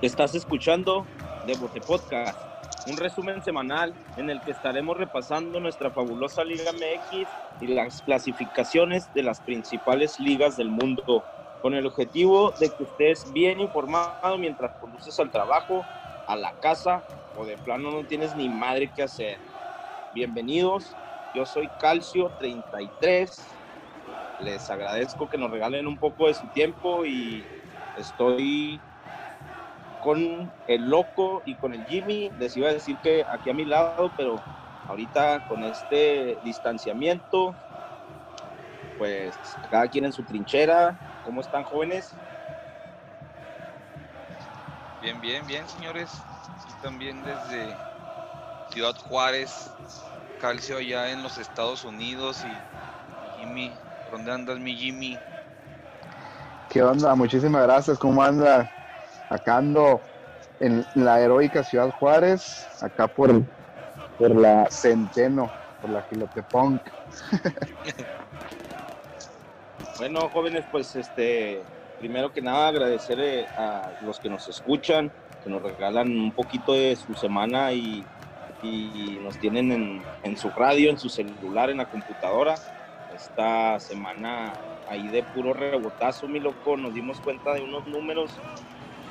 Estás escuchando Devote Podcast, un resumen semanal en el que estaremos repasando nuestra fabulosa Liga MX y las clasificaciones de las principales ligas del mundo, con el objetivo de que estés bien informado mientras conduces al trabajo, a la casa o de plano no tienes ni madre que hacer. Bienvenidos, yo soy Calcio 33. Les agradezco que nos regalen un poco de su tiempo y estoy con el loco y con el Jimmy. Les iba a decir que aquí a mi lado, pero ahorita con este distanciamiento, pues cada quien en su trinchera. ¿Cómo están jóvenes? Bien, bien, bien, señores. Sí, también desde Ciudad Juárez, Calcio allá en los Estados Unidos y Jimmy, ¿dónde andas mi Jimmy? ¿Qué onda? Muchísimas gracias. ¿Cómo anda? Acá ando en la heroica Ciudad Juárez, acá por, por la Centeno, por la Gilotepunk. bueno, jóvenes, pues este, primero que nada agradecer a los que nos escuchan, que nos regalan un poquito de su semana y, y nos tienen en, en su radio, en su celular, en la computadora. Esta semana ahí de puro rebotazo, mi loco, nos dimos cuenta de unos números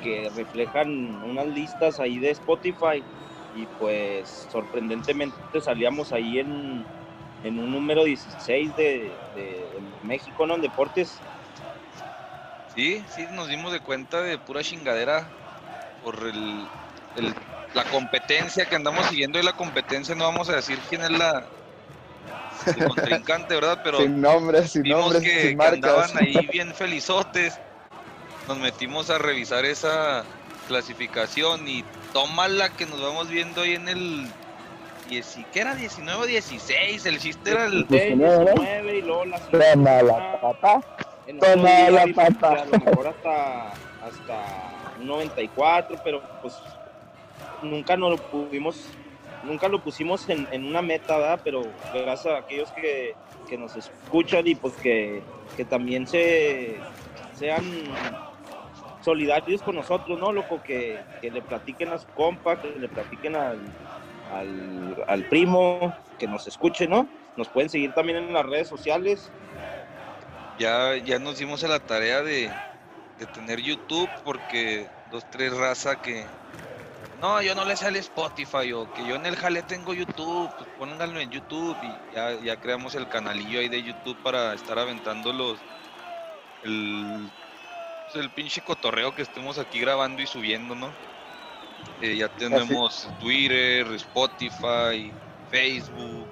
que reflejan unas listas ahí de Spotify y pues sorprendentemente salíamos ahí en, en un número 16 de, de, México, ¿no? En deportes. Sí, sí, nos dimos de cuenta de pura chingadera por el, el, la competencia que andamos siguiendo y la competencia, no vamos a decir quién es la el contrincante, ¿verdad? Pero sin nombres, sin vimos nombres, que, sin que andaban marcas. ahí bien felizotes nos metimos a revisar esa clasificación y tómala que nos vamos viendo ahí en el ¿qué era? 19 o 16, el chiste era el 19 y luego la Toma la pata. Toma la pata. A lo mejor hasta, hasta 94, pero pues nunca nos lo pudimos, nunca lo pusimos en, en una meta, ¿verdad? Pero gracias a aquellos que, que nos escuchan y pues que, que también se sean solidarios con nosotros, ¿no, loco? Que, que, le platiquen a su compa, que le platiquen al, al, primo, que nos escuche, ¿no? Nos pueden seguir también en las redes sociales. Ya, ya nos dimos a la tarea de, de tener YouTube, porque dos, tres raza que. No, yo no le sale Spotify o que yo en el jale tengo YouTube, pues pónganlo en YouTube y ya, ya creamos el canalillo ahí de YouTube para estar aventando los el el pinche cotorreo que estemos aquí grabando y subiendo, ¿no? Eh, ya tenemos Así. Twitter, Spotify, Facebook.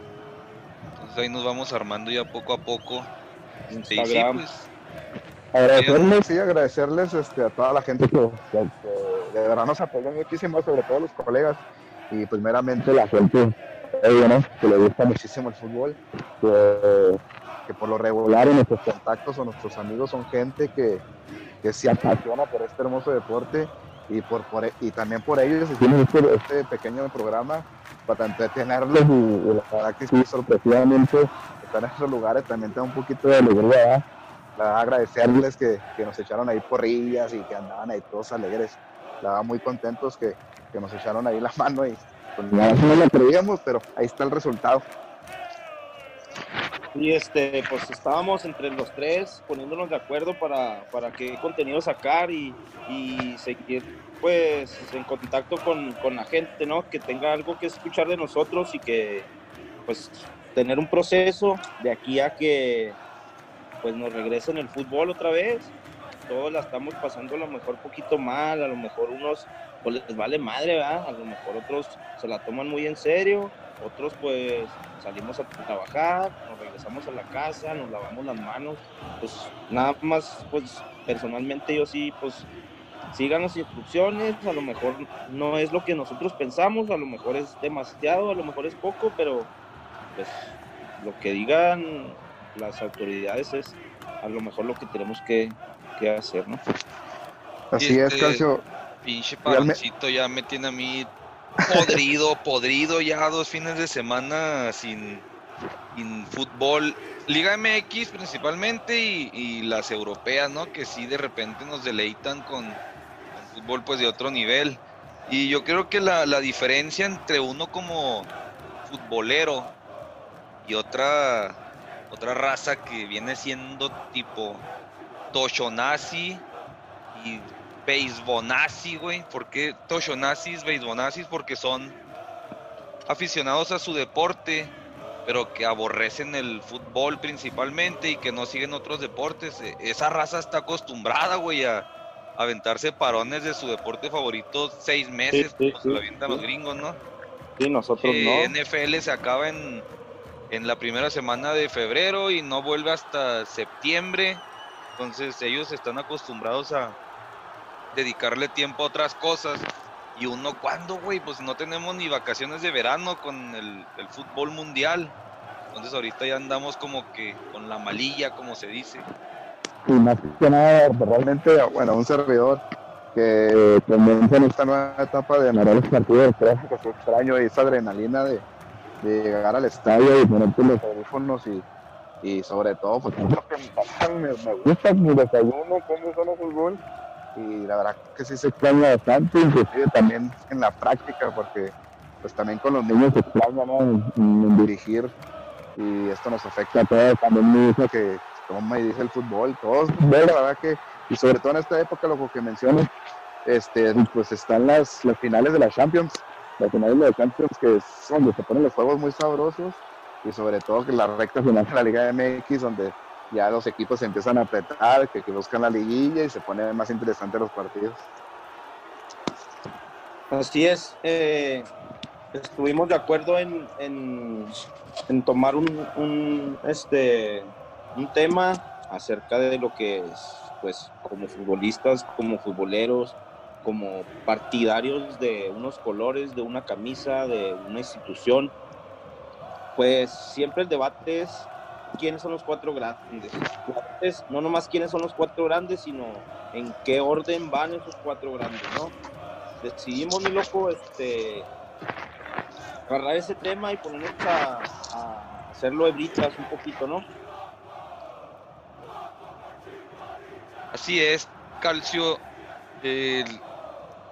Entonces ahí nos vamos armando ya poco a poco. Instagram. Sí, pues, agradecerles, sí, agradecerles este, a toda la gente que, que, que, de verdad nos apoyó muchísimo, sobre todo los colegas y primeramente la gente ¿no? que le gusta muchísimo el fútbol, que, que por lo regular en nuestros contactos o nuestros amigos son gente que, que se apasiona por este hermoso deporte y, por, por y también por ellos hicimos este, este, pequeño programa para entretenerlos y, y la verdad que sí, sorpresivamente estar en esos lugares también te da un poquito de alegría, la verdad, agradecerles que, que, nos echaron ahí porrillas y que andaban ahí todos alegres, la muy contentos que, que nos echaron ahí la mano y pues no lo creíamos, pero ahí está el resultado. Y este, pues estábamos entre los tres poniéndonos de acuerdo para, para qué contenido sacar y, y seguir pues en contacto con, con, la gente, ¿no? Que tenga algo que escuchar de nosotros y que pues tener un proceso de aquí a que pues nos regresen el fútbol otra vez. Todos la estamos pasando a lo mejor poquito mal, a lo mejor unos pues les vale madre, ¿verdad? A lo mejor otros se la toman muy en serio, otros pues salimos a trabajar, nos regresamos a la casa, nos lavamos las manos, pues nada más, pues personalmente yo sí, pues sigan las instrucciones, a lo mejor no es lo que nosotros pensamos, a lo mejor es demasiado, a lo mejor es poco, pero pues lo que digan las autoridades es a lo mejor lo que tenemos que, que hacer, ¿no? Así este, es, Calcio. Pinche paroncito ya me tiene a mí podrido, podrido ya dos fines de semana sin, sin fútbol. Liga MX principalmente y, las europeas, ¿no? Que sí de repente nos deleitan con, fútbol pues de otro nivel. Y yo creo que la, la diferencia entre uno como futbolero y otra, otra raza que viene siendo tipo Toshonazi y Beisbonazi, güey. ¿Por qué Toshonazis, Beisbonazis? Porque son aficionados a su deporte, pero que aborrecen el fútbol principalmente y que no siguen otros deportes. E, esa raza está acostumbrada, güey, a aventarse parones de su deporte favorito seis meses, como se lo avientan los gringos, ¿no? Sí, nosotros no. NFL se acaba en, en la primera semana de febrero y no vuelve hasta septiembre. Entonces ellos están acostumbrados a dedicarle tiempo a otras cosas y uno, ¿cuándo, güey? Pues no tenemos ni vacaciones de verano con el, fútbol mundial. Entonces ahorita ya andamos como que con la malilla, como se dice. Y más que nada, realmente, bueno, un servidor que comienza en esta nueva etapa de ganar los partidos, creo que es extraño esa adrenalina de, llegar al estadio y ponerte los audífonos y, y sobre todo, pues me, gusta mi desayuno, cómo son los fútbol y la verdad que sí se extraña bastante, inclusive también en la práctica, porque pues también con los niños se extraña en, dirigir y esto nos afecta a todos, también mi hijo que toma y dice el fútbol, todos, la verdad que, y sobre todo en esta época, lo que menciono, este, pues están las, las finales de la Champions, las finales de la Champions que es donde se ponen los juegos muy sabrosos y sobre todo que la recta final de la Liga MX donde ya los equipos se empiezan a apretar, que, buscan la liguilla y se pone más interesante los partidos. Así es. Eh, estuvimos de acuerdo en, en, tomar un, un, este, un tema acerca de lo que es, pues, como futbolistas, como futboleros, como partidarios de unos colores, de una camisa, de una institución, pues siempre el debate es quiénes son los cuatro grandes. no nomás quiénes son los cuatro grandes, sino en qué orden van esos cuatro grandes, ¿no? Decidimos, mi loco, este, agarrar ese tema y ponernos a, a hacerlo hebritas un poquito, ¿no? Así es, Calcio.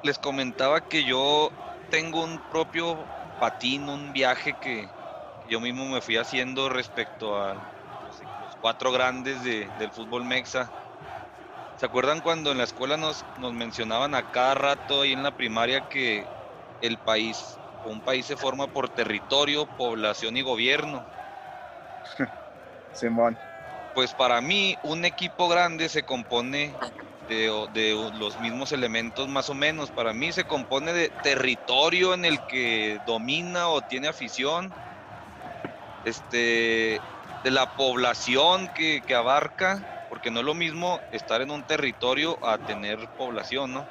les comentaba que yo tengo un propio patín, un viaje que yo mismo me fui haciendo respecto a cuatro grandes del fútbol mexa. ¿Se acuerdan cuando en la escuela nos, nos mencionaban a cada rato ahí en la primaria que el país, un país se forma por territorio, población y gobierno? Simón. Pues para mí un equipo grande se compone de, de, los mismos elementos más o menos. Para mí se compone de territorio en el que domina o tiene afición, este, de la población que, abarca, porque no es lo mismo estar en un territorio a tener población, ¿no?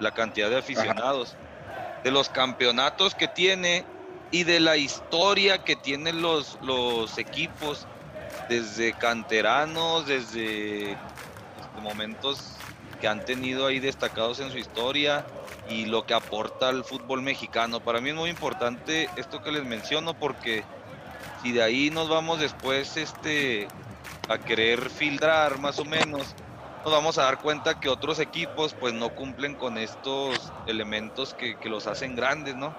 La cantidad de aficionados, de los campeonatos que tiene y de la historia que tienen los, los equipos, desde canteranos, desde momentos que han tenido ahí destacados en su historia y lo que aporta al fútbol mexicano. Para mí es muy importante esto que les menciono porque si de ahí nos vamos después este, a querer filtrar más o menos, nos vamos a dar cuenta que otros equipos pues no cumplen con estos elementos que, los hacen grandes, ¿no?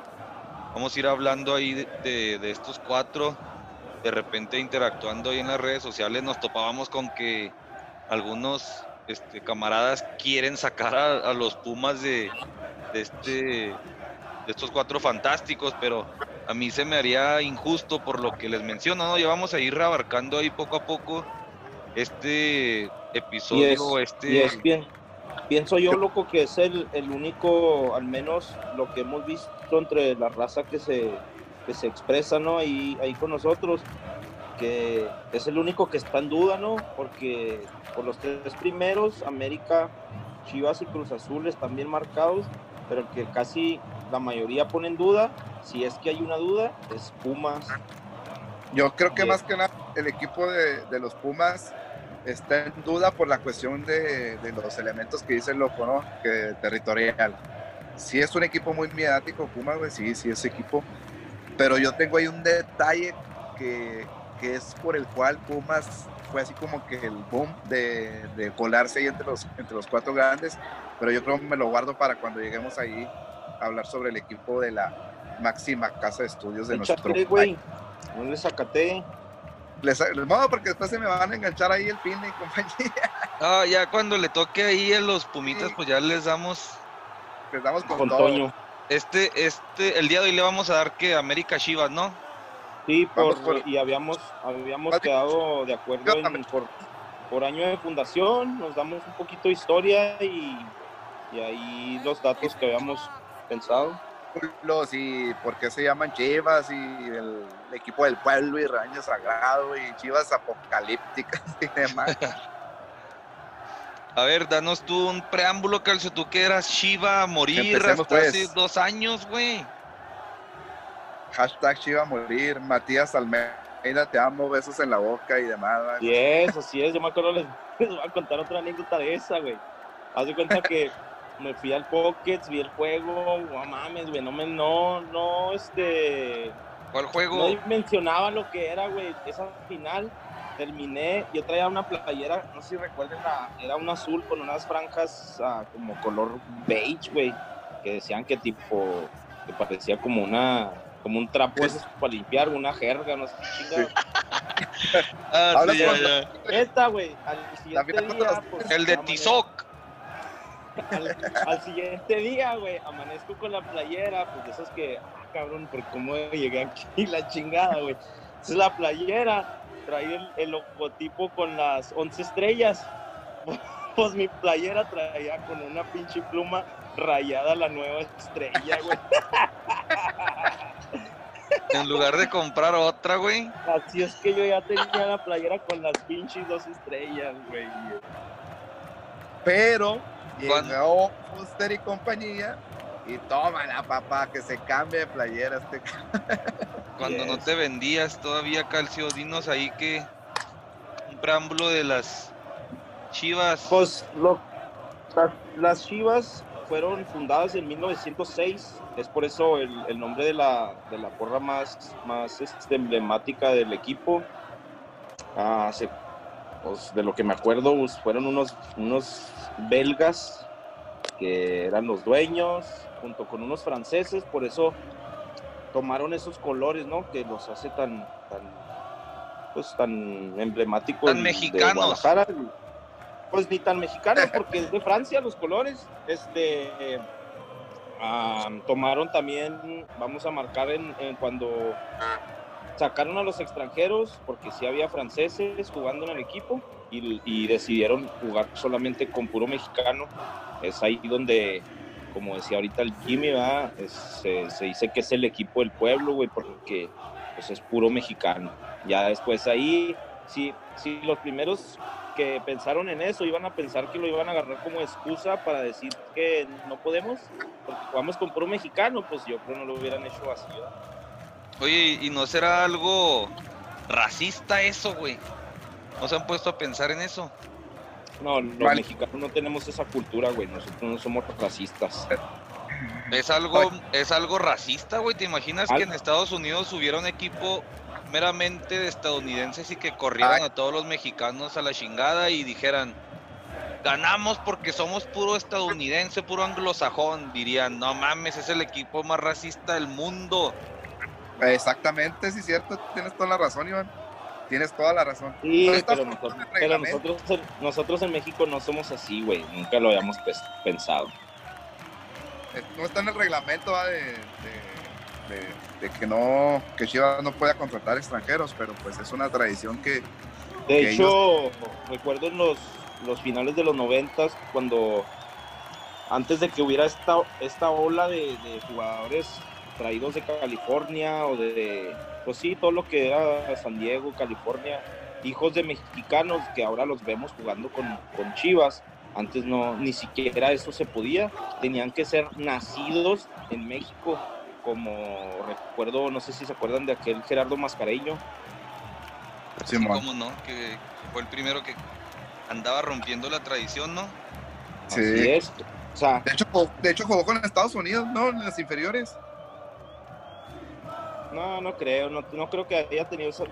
Vamos a ir hablando ahí de, estos cuatro, de repente interactuando ahí en las redes sociales nos topábamos con que algunos este, camaradas quieren sacar a, los Pumas de, de, este, de estos cuatro fantásticos, pero a mí se me haría injusto por lo que les menciono, ¿no? Ya vamos a ir abarcando ahí poco a poco este episodio, este... es bien, pienso yo, loco, que es el, único, al menos lo que hemos visto entre la raza que se, que se expresa, ¿no? Ahí, ahí con nosotros, que es el único que está en duda, ¿no? Porque por los tres primeros, América, Chivas y Cruz Azul están bien marcados, pero el que casi la mayoría pone en duda si es que hay una duda, es Pumas. Yo creo que más que nada el equipo de, los Pumas está en duda por la cuestión de, los elementos que dice el loco, ¿no? Que territorial. Sí es un equipo muy mediático, Pumas, sí, sí es equipo. Pero yo tengo ahí un detalle que, es por el cual Pumas fue así como que el boom de, de colarse ahí entre los, entre los cuatro grandes. pero yo creo que me lo guardo para cuando lleguemos ahí hablar sobre el equipo de la máxima casa de estudios de nuestro país. No le sacate. Les, no, porque después se me van a enganchar ahí el pin y compañía. Ah, ya cuando le toque ahí a los Pumitas, pues ya les damos. Les damos con, todo. Este, este, el día de hoy le vamos a dar que América Chivas, ¿no? Sí, por, y habíamos, habíamos quedado de acuerdo en, por, por año de fundación, nos damos un poquito de historia y, y ahí los datos que habíamos pensado y por qué se llaman Chivas y el, equipo del pueblo y Raño Sagrado y Chivas apocalípticas y demás. A ver, danos tú un preámbulo, Calcio, tú que eras Chiva a morir hasta pues. hace dos años, güey. Hashtag Chiva a morir, Matías Almeida, te amo, besos en la boca y demás. Y eso, sí es, yo me acuerdo, les, les voy a contar otra anécdota de esa, güey. Haz de cuenta que me fui al Pockets, vi el juego, no mames, güey, no me, no, no, este... ¿Cuál juego? No mencionaba lo que era, güey, esa final, terminé, yo traía una playera, no sé si recuerden, era un azul con unas franjas ah, como color beige, güey, que decían que tipo, que parecía como una, como un trapo para limpiar, una jerga, no sé qué ah, sí, Esta, güey, al siguiente día, pues, El de Tizoc al, siguiente día, güey, amanezco con la playera, pues de esas que, ah, cabrón, por cómo llegué aquí, la chingada, güey. Es la playera, trae el, logotipo con las 11 estrellas. Pues mi playera traía con una pinche pluma rayada la nueva estrella, güey. En lugar de comprar otra, güey. Así es que yo ya tenía la playera con las pinches dos estrellas, güey. Pero Llegó Fuster y compañía y toma la papá, que se cambie de playera este. Cuando no te vendías todavía calcio, dinos ahí que un preámbulo de las Chivas. Pues las Chivas fueron fundadas en 1906, es por eso el, nombre de la, de la porra más, más este, emblemática del equipo. Ah, se pues, de lo que me acuerdo, pues, fueron unos, unos belgas que eran los dueños, junto con unos franceses, por eso tomaron esos colores, ¿no? Que los hace tan, tan pues tan emblemáticos. Tan mexicanos. Pues ni tan mexicanos, porque es de Francia los colores. Este tomaron también, vamos a marcar en cuando sacaron a los extranjeros porque sí había franceses jugando en el equipo y, decidieron jugar solamente con puro mexicano. Es ahí donde, como decía ahorita el Jimmy, se, dice que es el equipo del pueblo, güey, porque pues, es puro mexicano. Ya después ahí, sí, sí, los primeros que pensaron en eso iban a pensar que lo iban a agarrar como excusa para decir que no podemos, porque jugamos con puro mexicano, pues yo creo no lo hubieran hecho así. Oye, ¿y no será algo racista eso, güey? ¿No se han puesto a pensar en eso? No, los mexicanos no tenemos esa cultura, güey. Nosotros no somos racistas. Es algo, es algo racista, güey. ¿Te imaginas que en Estados Unidos hubiera un equipo meramente de estadounidenses y que corrieran a todos los mexicanos a la chingada y dijeran, ganamos porque somos puro estadounidense, puro anglosajón? Dirían, no mames, es el equipo más racista del mundo. Exactamente, sí, cierto, tienes toda la razón, Iván. Tienes toda la razón. Sí, pero, nosotros, nosotros, en México no somos así, güey. Nunca lo habíamos pensado. Eh, no está en el reglamento de, de, que no que Chivas no pueda contratar extranjeros, pero pues es una tradición que. De hecho, recuerdo en los, los finales de los noventas, cuando antes de que hubiera esta, esta ola de, de jugadores traídos de California o de, pues sí, todo lo que era San Diego, California, hijos de mexicanos que ahora los vemos jugando con, con Chivas. Antes no, ni siquiera eso se podía. Tenían que ser nacidos en México, como recuerdo, no sé si se acuerdan de aquel Gerardo Mascareño. Sí, cómo no, que fue el primero que andaba rompiendo la tradición, ¿no? Sí. es. O sea, de hecho, de hecho jugó con Estados Unidos, ¿no? En las inferiores. No, no creo, no, no creo que haya tenido eso,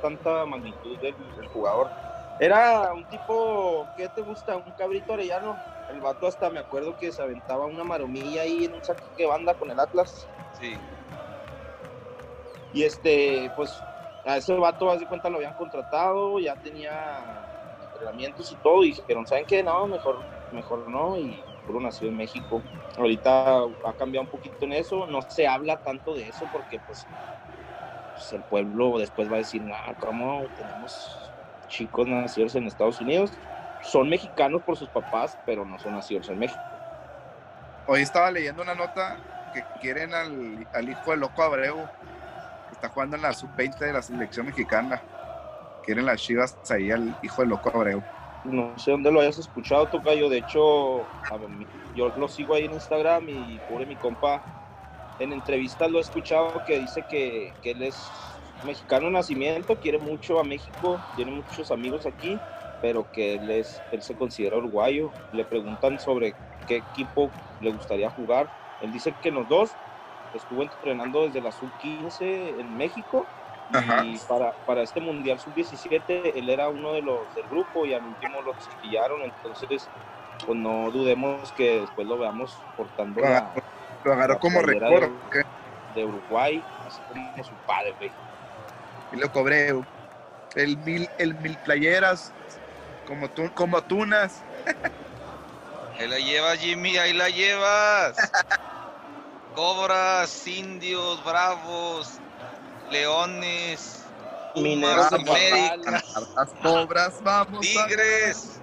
tanta magnitud del, jugador. Era un tipo, ¿qué te gusta? Un cabrito arellano. El vato hasta me acuerdo que se aventaba una maromilla ahí en un saque de banda con el Atlas. Sí. Y este, pues a ese vato, haz de cuenta, lo habían contratado, ya tenía entrenamientos y todo, y dijeron, ¿saben qué? No, mejor, mejor no, y puro nació en México. Ahorita ha cambiado un poquito en eso, no se habla tanto de eso porque pues, pues el pueblo después va a decir, no, ¿cómo tenemos chicos nacidos en Estados Unidos? Son mexicanos por sus papás, pero no son nacidos en México. Hoy estaba leyendo una nota que quieren al, al hijo de Loco Abreu, que está jugando en la sub-20 de la selección mexicana. Quieren las chivas ahí al hijo de Loco Abreu. No sé dónde lo hayas escuchado, Tocayo. De hecho, yo lo sigo ahí en Instagram y pobre mi compa, en entrevistas lo he escuchado que dice que, que él es mexicano de nacimiento, quiere mucho a México, tiene muchos amigos aquí, pero que él, es, él se considera uruguayo. Le preguntan sobre qué equipo le gustaría jugar. Él dice que los dos estuvo entrenando desde la sub-15 en México y para, para este Mundial Sub-17 él era uno de los del grupo y al último lo pillaron, entonces pues no dudemos que después lo veamos portando lo, la, lo agarró como de, de, Uruguay, así como su padre, güey. Y lo cobré, el mil, el mil playeras, como, tú, como tunas. Ahí la llevas, Jimmy, ahí la llevas. Cobras, indios, bravos, leones, Mineros América, las cobras, vamos. Tigres,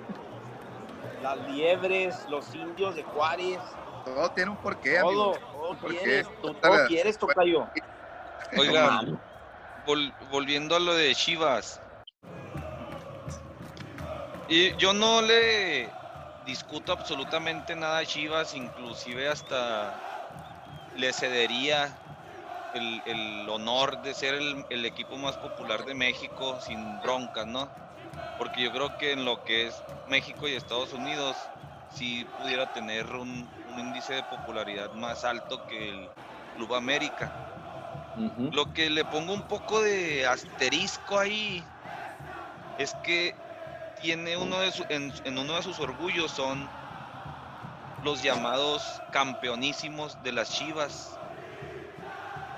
las liebres, los indios de Juárez. Todo tiene un porqué, todo, amigo. Todo, todo quieres, tú, todo quieres, tocayo. Oigan, vol volviendo a lo de Chivas. Y yo no le discuto absolutamente nada a Chivas, inclusive hasta le cedería el, el honor de ser el, el, equipo más popular de México sin broncas, ¿no? Porque yo creo que en lo que es México y Estados Unidos sí pudiera tener un, un índice de popularidad más alto que el Club América. Uh -huh. Lo que le pongo un poco de asterisco ahí es que tiene uno de su, en, en uno de sus orgullos son los llamados campeonísimos de las Chivas.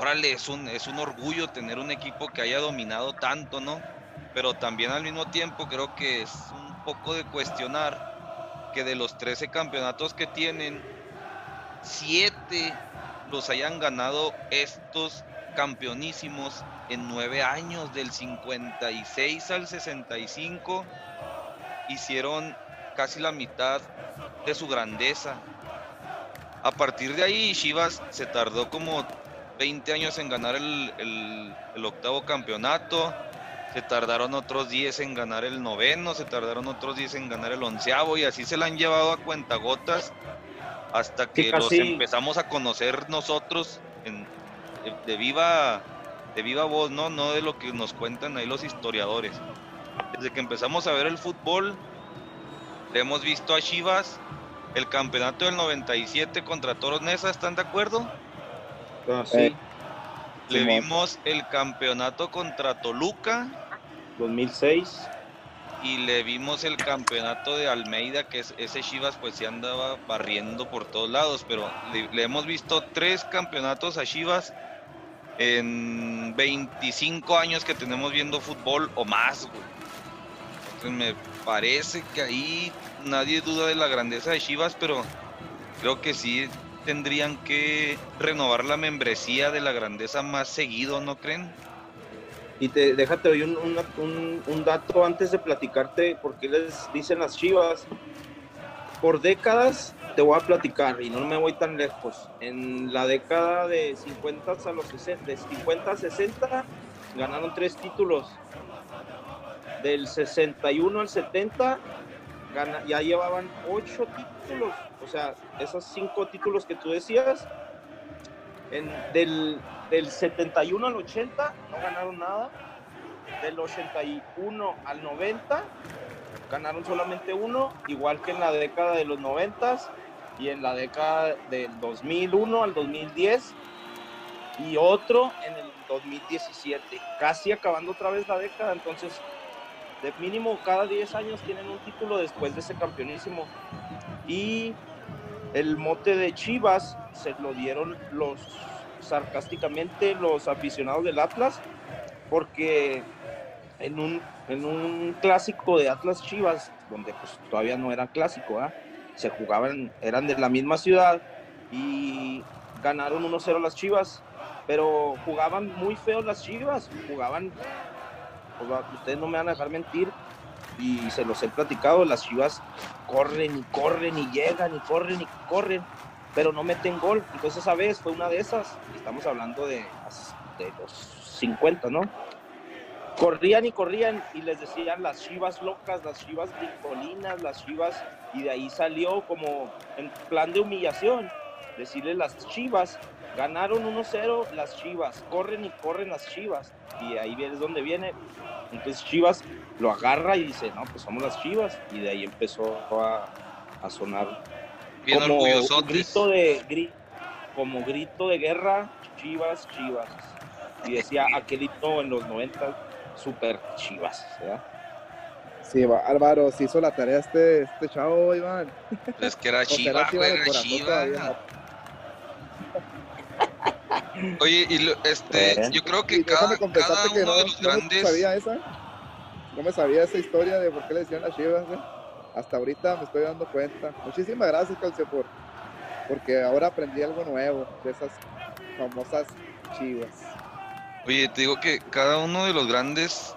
Órale, es un, es un orgullo tener un equipo que haya dominado tanto, ¿no? Pero también al mismo tiempo creo que es un poco de cuestionar que de los 13 campeonatos que tienen, 7 los hayan ganado estos campeonísimos en 9 años, del 56 al 65, hicieron casi la mitad de su grandeza. A partir de ahí, Chivas se tardó como 20 años en ganar el, el, el, octavo campeonato, se tardaron otros 10 en ganar el noveno, se tardaron otros 10 en ganar el onceavo y así se la han llevado a cuentagotas hasta que sí, los empezamos a conocer nosotros en, de, de, viva de viva voz, ¿no? no de lo que nos cuentan ahí los historiadores. Desde que empezamos a ver el fútbol, le hemos visto a Chivas el campeonato del 97 contra Toros Nesa, ¿están de acuerdo? Ah, sí. Le sí, vimos el campeonato contra Toluca. 2006. Y le vimos el campeonato de Almeida, que es, ese Chivas pues se andaba barriendo por todos lados, pero le, le hemos visto tres campeonatos a Chivas en 25 años que tenemos viendo fútbol o más, güey. Me parece que ahí nadie duda de la grandeza de Chivas, pero creo que sí tendrían que renovar la membresía de la grandeza más seguido, ¿no creen? Y te, déjate hoy un, dato antes de platicarte por qué les dicen las Chivas. Por décadas te voy a platicar y no me voy tan lejos. En la década de 50 a los 60, de 50 a 60 ganaron tres títulos. Del 61 al 70 gana, ya llevaban ocho títulos. O sea, esos cinco títulos que tú decías, del, del 71 al 80 no ganaron nada. Del 81 al 90 ganaron solamente uno, igual que en la década de los 90 y en la década del 2001 al 2010 y otro en el 2017, casi acabando otra vez la década, entonces de mínimo cada 10 años tienen un título después de ese campeonísimo. Y el mote de Chivas se lo dieron los sarcásticamente los aficionados del Atlas porque en un, en un clásico de Atlas Chivas, donde pues todavía no era clásico, se jugaban, eran de la misma ciudad y ganaron 1-0 las Chivas, pero jugaban muy feos las Chivas, jugaban, pues, ustedes no me van a dejar mentir, y se los he platicado, las Chivas corren y corren y llegan y corren y corren, pero no meten gol. Entonces esa vez fue una de esas, estamos hablando de, de los 50, ¿no? Corrían y corrían y les decían las Chivas locas, las Chivas bicolinas, las Chivas, y de ahí salió como en plan de humillación, decirle las Chivas, ganaron 1-0 las Chivas, corren y corren las Chivas, y ahí es donde viene entonces Chivas lo agarra y dice, no, pues somos las Chivas. Y de ahí empezó a, sonar como grito de como grito de guerra, Chivas, Chivas. Y decía aquelito en los 90, super Chivas. ¿verdad? Sí, Álvaro, se hizo la tarea este, este chavo, Iván. Es que era Chivas, era Chivas. Oye, y este, yo creo que cada, cada uno no, de los grandes. No me, sabía esa, no me sabía esa historia de por qué le decían las chivas, ¿eh? Hasta ahorita me estoy dando cuenta. Muchísimas gracias, Calcio, por, porque ahora aprendí algo nuevo de esas famosas chivas. Oye, te digo que cada uno de los grandes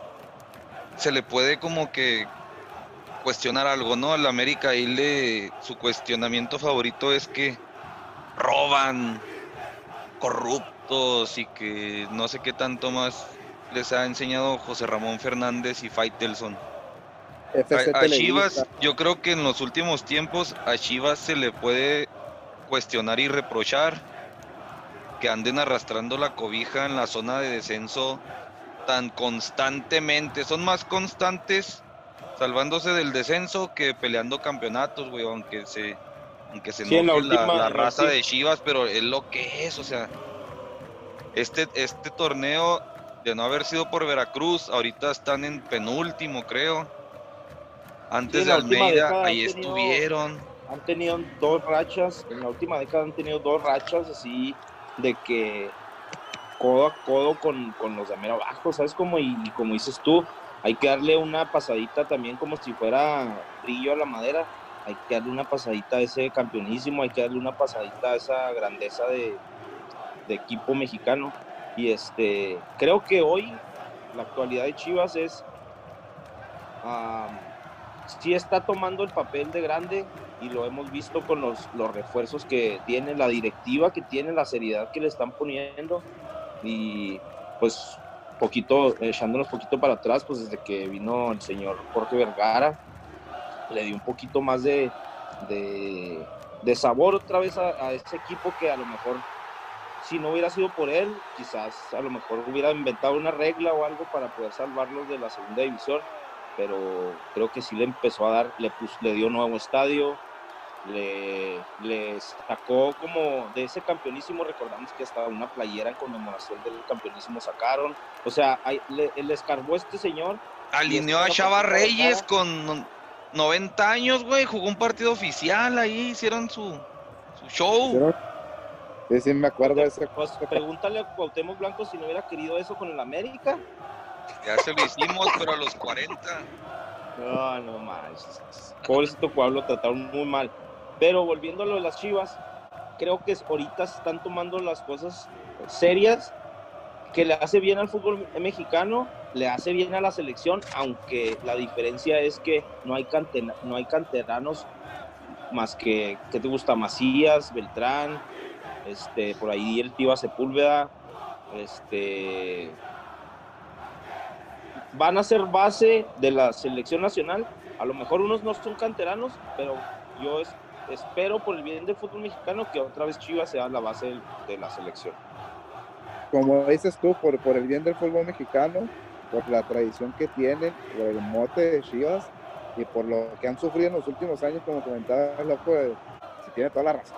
se le puede como que cuestionar algo, ¿no? Al América ahí le su cuestionamiento favorito es que roban, corruptos y que no sé qué tanto más les ha enseñado José Ramón Fernández y Faitelson. A, Chivas, yo creo que en los últimos tiempos a Chivas se le puede cuestionar y reprochar que anden arrastrando la cobija en la zona de descenso tan constantemente. Son más constantes salvándose del descenso que peleando campeonatos, güey, aunque se aunque se sí, la, raza de Chivas, pero es lo que es, o sea, este, este torneo, de no haber sido por Veracruz, ahorita están en penúltimo, creo. Antes de Almeida, ahí estuvieron. Han tenido dos rachas, en la última década han tenido dos rachas así de que codo a codo con, los de mero abajo, ¿sabes? Como, y, y como dices tú, hay que darle una pasadita también como si fuera brillo a la madera hay que darle una pasadita a ese campeonísimo, hay que darle una pasadita a esa grandeza de, equipo mexicano. Y este, creo que hoy la actualidad de Chivas es, sí está tomando el papel de grande y lo hemos visto con los, los refuerzos que tiene, la directiva que tiene, la seriedad que le están poniendo y pues poquito, echándonos poquito para atrás, pues desde que vino el señor Jorge Vergara, le dio un poquito más de, de, sabor otra vez a, ese equipo que a lo mejor si no hubiera sido por él, quizás a lo mejor hubiera inventado una regla o algo para poder salvarlos de la segunda división, pero creo que sí le empezó a dar, le, le dio nuevo estadio, le, le sacó como de ese campeonísimo, recordamos que hasta una playera en conmemoración del campeonísimo sacaron, o sea, le, le escarbó este señor. Alineó a Chava Reyes con 90 años, güey, jugó un partido oficial ahí, hicieron su, su show. Sí, sí, me acuerdo de ese. Pues, pregúntale a Cuauhtémoc Blanco si no hubiera querido eso con el América. Ya se lo hicimos, pero a los 40. No, no manches. Pobrecito Pablo, trataron muy mal. Pero volviendo a lo de las chivas, creo que ahorita están tomando las cosas serias que le hace bien al fútbol mexicano, le hace bien a la selección, aunque la diferencia es que no hay, no hay canteranos más que, ¿qué te gusta? Macías, Beltrán, este, por ahí el Tiva Sepúlveda, este, van a ser base de la selección nacional. A lo mejor unos no son canteranos, pero yo espero por el bien del fútbol mexicano que otra vez Chivas sea la base de la selección como dices tú, por, por el bien del fútbol mexicano, por la tradición que tienen, por el mote de Chivas y por lo que han sufrido en los últimos años, como comentaba loco, se tiene toda la razón.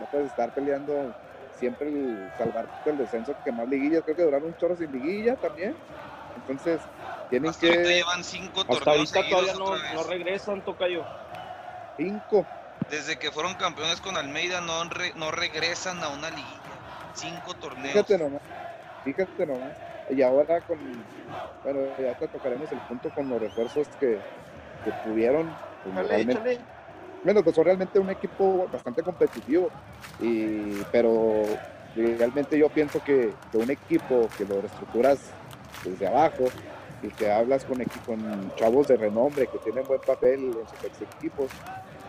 No puedes estar peleando siempre el salvarte el descenso que más liguillas. Creo que duraron un chorro sin liguilla también. Entonces, Tienen Hasta que... llevan cinco Hasta ahorita todavía no, no regresan, Tocayo. Cinco. Desde que fueron campeones con Almeida no, no regresan a una liguilla. Cinco torneos. Fíjate nomás. Fíjate nomás. Y ahora con, bueno, ya te tocaremos el punto con los refuerzos que, que tuvieron. Pues, bueno, pues son realmente un equipo bastante competitivo, y, pero realmente yo pienso que, que un equipo que lo reestructuras desde abajo y que hablas con, con chavos de renombre que tienen buen papel en sus equipos,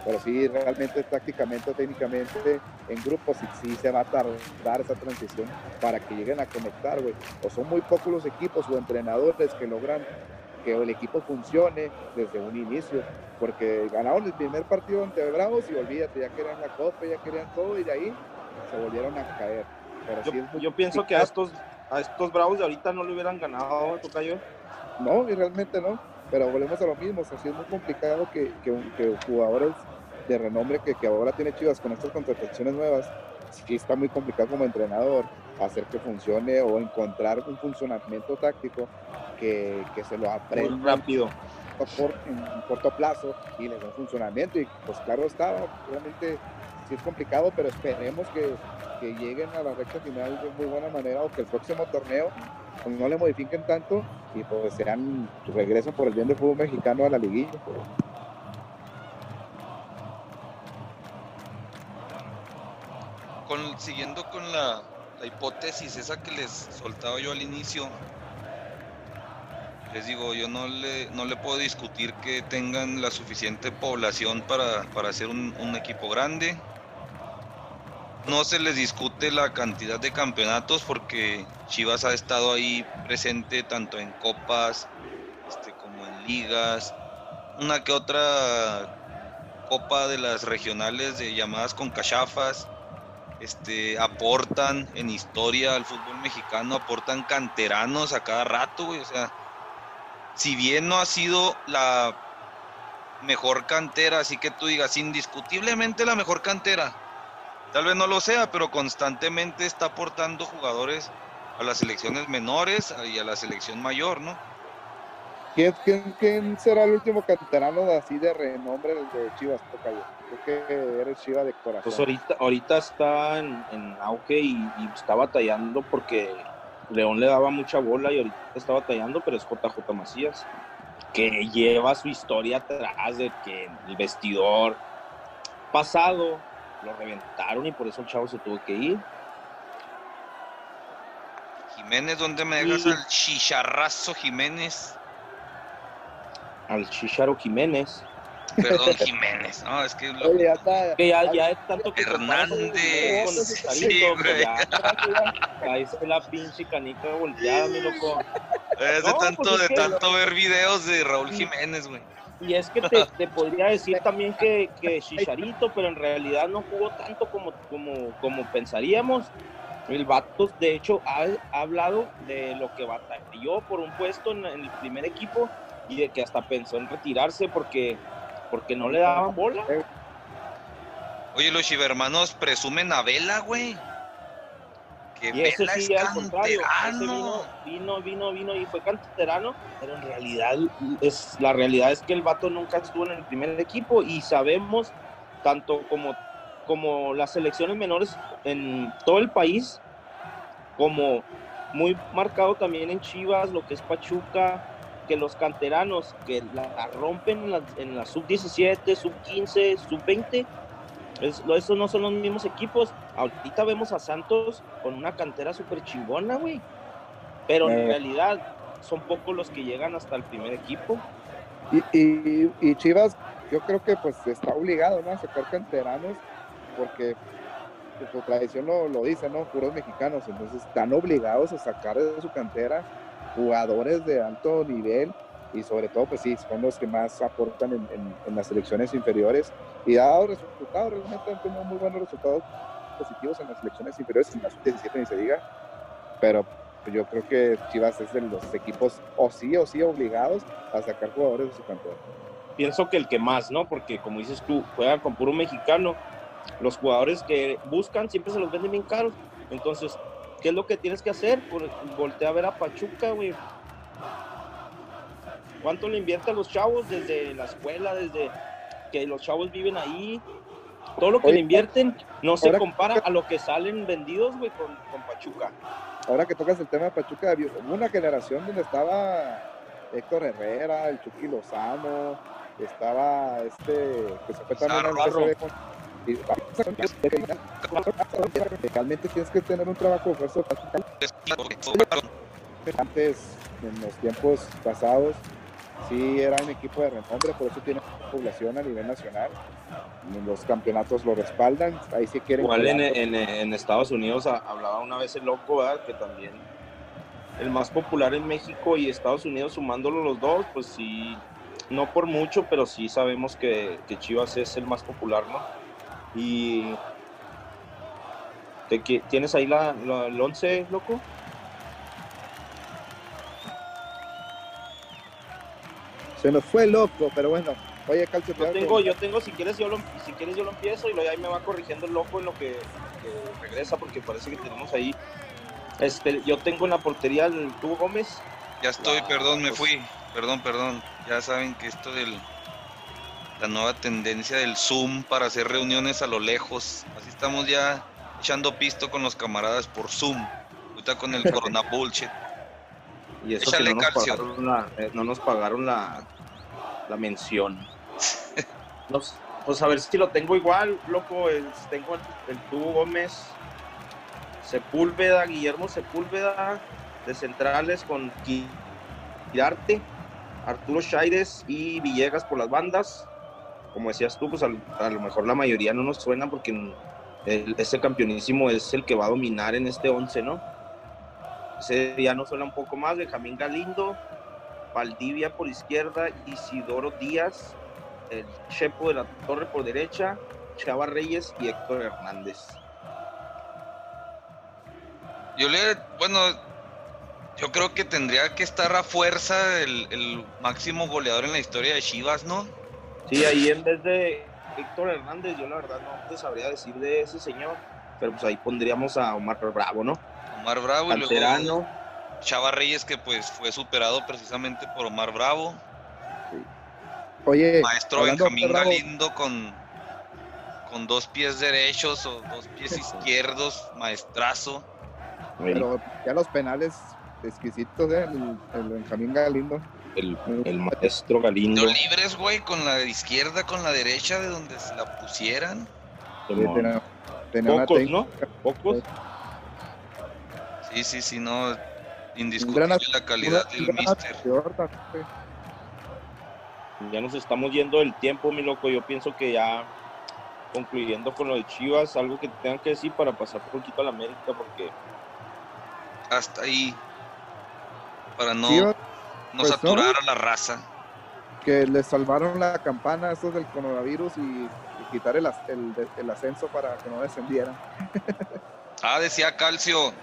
pero sí, realmente tácticamente o técnicamente en grupos sí, sí, se va a tardar esa transición para que lleguen a conectar, güey. O son muy pocos los equipos o entrenadores que logran que el equipo funcione desde un inicio, porque ganaron el primer partido ante Bravos y olvídate, ya querían la copa, ya querían todo y de ahí se volvieron a caer. yo, pienso que a estos, a estos Bravos de ahorita no le hubieran ganado, Tocayo. No, y realmente no, pero volvemos a lo mismo, o es muy complicado que, que, jugadores de renombre que, que ahora tiene Chivas con estas contrataciones nuevas, sí está muy complicado como entrenador hacer que funcione o encontrar un funcionamiento táctico que, que se lo aprenda rápido en corto plazo y le dé un funcionamiento. Y pues claro está, obviamente sí es complicado, pero esperemos que, que, lleguen a la recta final de muy buena manera o que el próximo torneo pues, no le modifiquen tanto y pues sean regresen por el bien del fútbol mexicano a la liguilla. Con, siguiendo con la, hipótesis esa que les soltaba yo al inicio, les digo, yo no le, no le puedo discutir que tengan la suficiente población para, para hacer un, equipo grande. No se les discute la cantidad de campeonatos porque Chivas ha estado ahí presente tanto en copas este, como en ligas. Una que otra copa de las regionales de llamadas con cachafas. Este, aportan en historia al fútbol mexicano, aportan canteranos a cada rato, O sea, si bien no ha sido la mejor cantera, así que tú digas, indiscutiblemente la mejor cantera, tal vez no lo sea, pero constantemente está aportando jugadores a las selecciones menores y a la selección mayor, ¿no? ¿Quién, será el último canterano así de renombre de Chivas? Creo que eres Chivas de corazón. Pues ahorita, ahorita está en, auge y, y está batallando porque León le daba mucha bola y ahorita está batallando, pero es JJ Macías, que lleva su historia atrás de que el vestidor pasado lo reventaron y por eso el chavo se tuvo que ir. Jiménez, ¿dónde me dejas al chicharrazo Jiménez? Al chicharo Jiménez. Perdón, Jiménez, no, es que, lo... ya, está, que ya, ya, es tanto que Hernández, sí, güey. ahí está la pinche canica volteada, mi loco. Es de tanto, pues de tanto ver videos de Raúl Jiménez, güey. Y es que te, te, podría decir también que, que Chicharito, pero en realidad no jugó tanto como, como, como pensaríamos. El Vatos, de hecho, ha, ha, hablado de lo que batalló por un puesto en, en el primer equipo y de que hasta pensó en retirarse porque porque no le daban bola. Oye, los chivermanos presumen a Vela, güey. Que y ese sí, al contrario, vino, vino, vino, y fue canterano, pero en realidad es la realidad es que el vato nunca estuvo en el primer equipo y sabemos tanto como como las selecciones menores en todo el país, como muy marcado también en Chivas, lo que es Pachuca, que los canteranos que la, rompen en la, sub-17, sub-15, sub-20, esos no son los mismos equipos. Ahorita vemos a Santos con una cantera súper chingona, güey. Pero en eh. realidad son pocos los que llegan hasta el primer equipo. Y, Chivas, yo creo que pues está obligado ¿no? a sacar canteranos porque pues, su tradición lo, lo dice, ¿no? Puros mexicanos, entonces están obligados a sacar de su cantera jugadores de alto nivel y sobre todo, pues sí, son los que más aportan en, las selecciones inferiores y ha dado resultados, realmente han tenido muy buenos resultados positivos en las selecciones inferiores, en la sub-17 ni se diga, pero yo creo que Chivas es de los equipos o sí o sí obligados a sacar jugadores de su cantera. Pienso que el que más, ¿no? Porque como dices tú, juegan con puro mexicano, los jugadores que buscan siempre se los venden bien caros, entonces ¿Qué es lo que tienes que hacer? Voltea a ver a Pachuca, güey. ¿Cuánto le invierte a los chavos desde la escuela, desde que los chavos viven ahí? Todo lo que le invierten no se compara a lo que salen vendidos, güey, con, con, Pachuca. Ahora que tocas el tema de Pachuca, hubo una generación donde estaba Héctor Herrera, el Chucky Lozano, estaba este, que se fue también al Realmente tienes que tener un trabajo de fuerza. Antes, en los tiempos pasados, sí era un equipo de renombre, por eso tiene población a nivel nacional. Los campeonatos lo respaldan, ahí sí quieren. Igual en, en, en, Estados Unidos hablaba una vez el loco, ¿verdad? que también el más popular en México y Estados Unidos, sumándolo los dos, pues sí, no por mucho, pero sí sabemos que, que Chivas es el más popular, ¿no? Y. ¿Tienes ahí la, el 11, loco? Se nos fue loco, pero bueno. Oye, Calcio, yo tengo, yo tengo, si quieres yo lo, si quieres yo lo empiezo y luego ahí me va corrigiendo el loco en lo que, regresa porque parece que tenemos ahí. Este, yo tengo en la portería el Tubo Gómez. Ya estoy, perdón, me fui. Perdón, perdón. Ya saben que esto del la nueva tendencia del Zoom para hacer reuniones a lo lejos. Así estamos ya echando pisto con los camaradas por Zoom. Ahorita con el Corona Bullshit. Y eso que no, nos pagaron la, eh, no nos pagaron la, la mención. pues a ver si lo tengo igual, loco. tengo el, Tubo Gómez, Sepúlveda, Guillermo Sepúlveda, de centrales con Quirarte, Arturo Chaires y Villegas por las bandas como decías tú, pues a, lo mejor la mayoría no nos suena porque ese campeonísimo es el que va a dominar en este 11, ¿no? Ese día nos suena un poco más, Benjamín Galindo, Valdivia por izquierda, Isidoro Díaz, el Chepo de la Torre por derecha, Chava Reyes y Héctor Hernández. Yo le, bueno, yo creo que tendría que estar a fuerza el, el máximo goleador en la historia de Chivas, ¿no? Sí, ahí en vez de Héctor Hernández, yo la verdad no te sabría decir de ese señor, pero pues ahí pondríamos a Omar Bravo, ¿no? Omar Bravo y luego Chava Reyes que pues fue superado precisamente por Omar Bravo. Oye, maestro Benjamín Galindo con con dos pies derechos o dos pies izquierdos, maestrazo. Pero ya los penales exquisitos, ¿eh? el Benjamín Galindo el, maestro Galindo. No libres, güey, con la izquierda, con la derecha, de donde se la pusieran. Pocos, ¿no? Pocos. Sí, sí, sí, no. Indiscutible la calidad del mister. Ya nos estamos yendo del tiempo, mi loco. Yo pienso que ya concluyendo con lo de Chivas, algo que tengan que decir para pasar un poquito a la América, porque hasta ahí para no no pues saturar a la raza. Que le salvaron la campana a esos del coronavirus y, quitar el, ascenso para que no descendieran. ah, decía Calcio.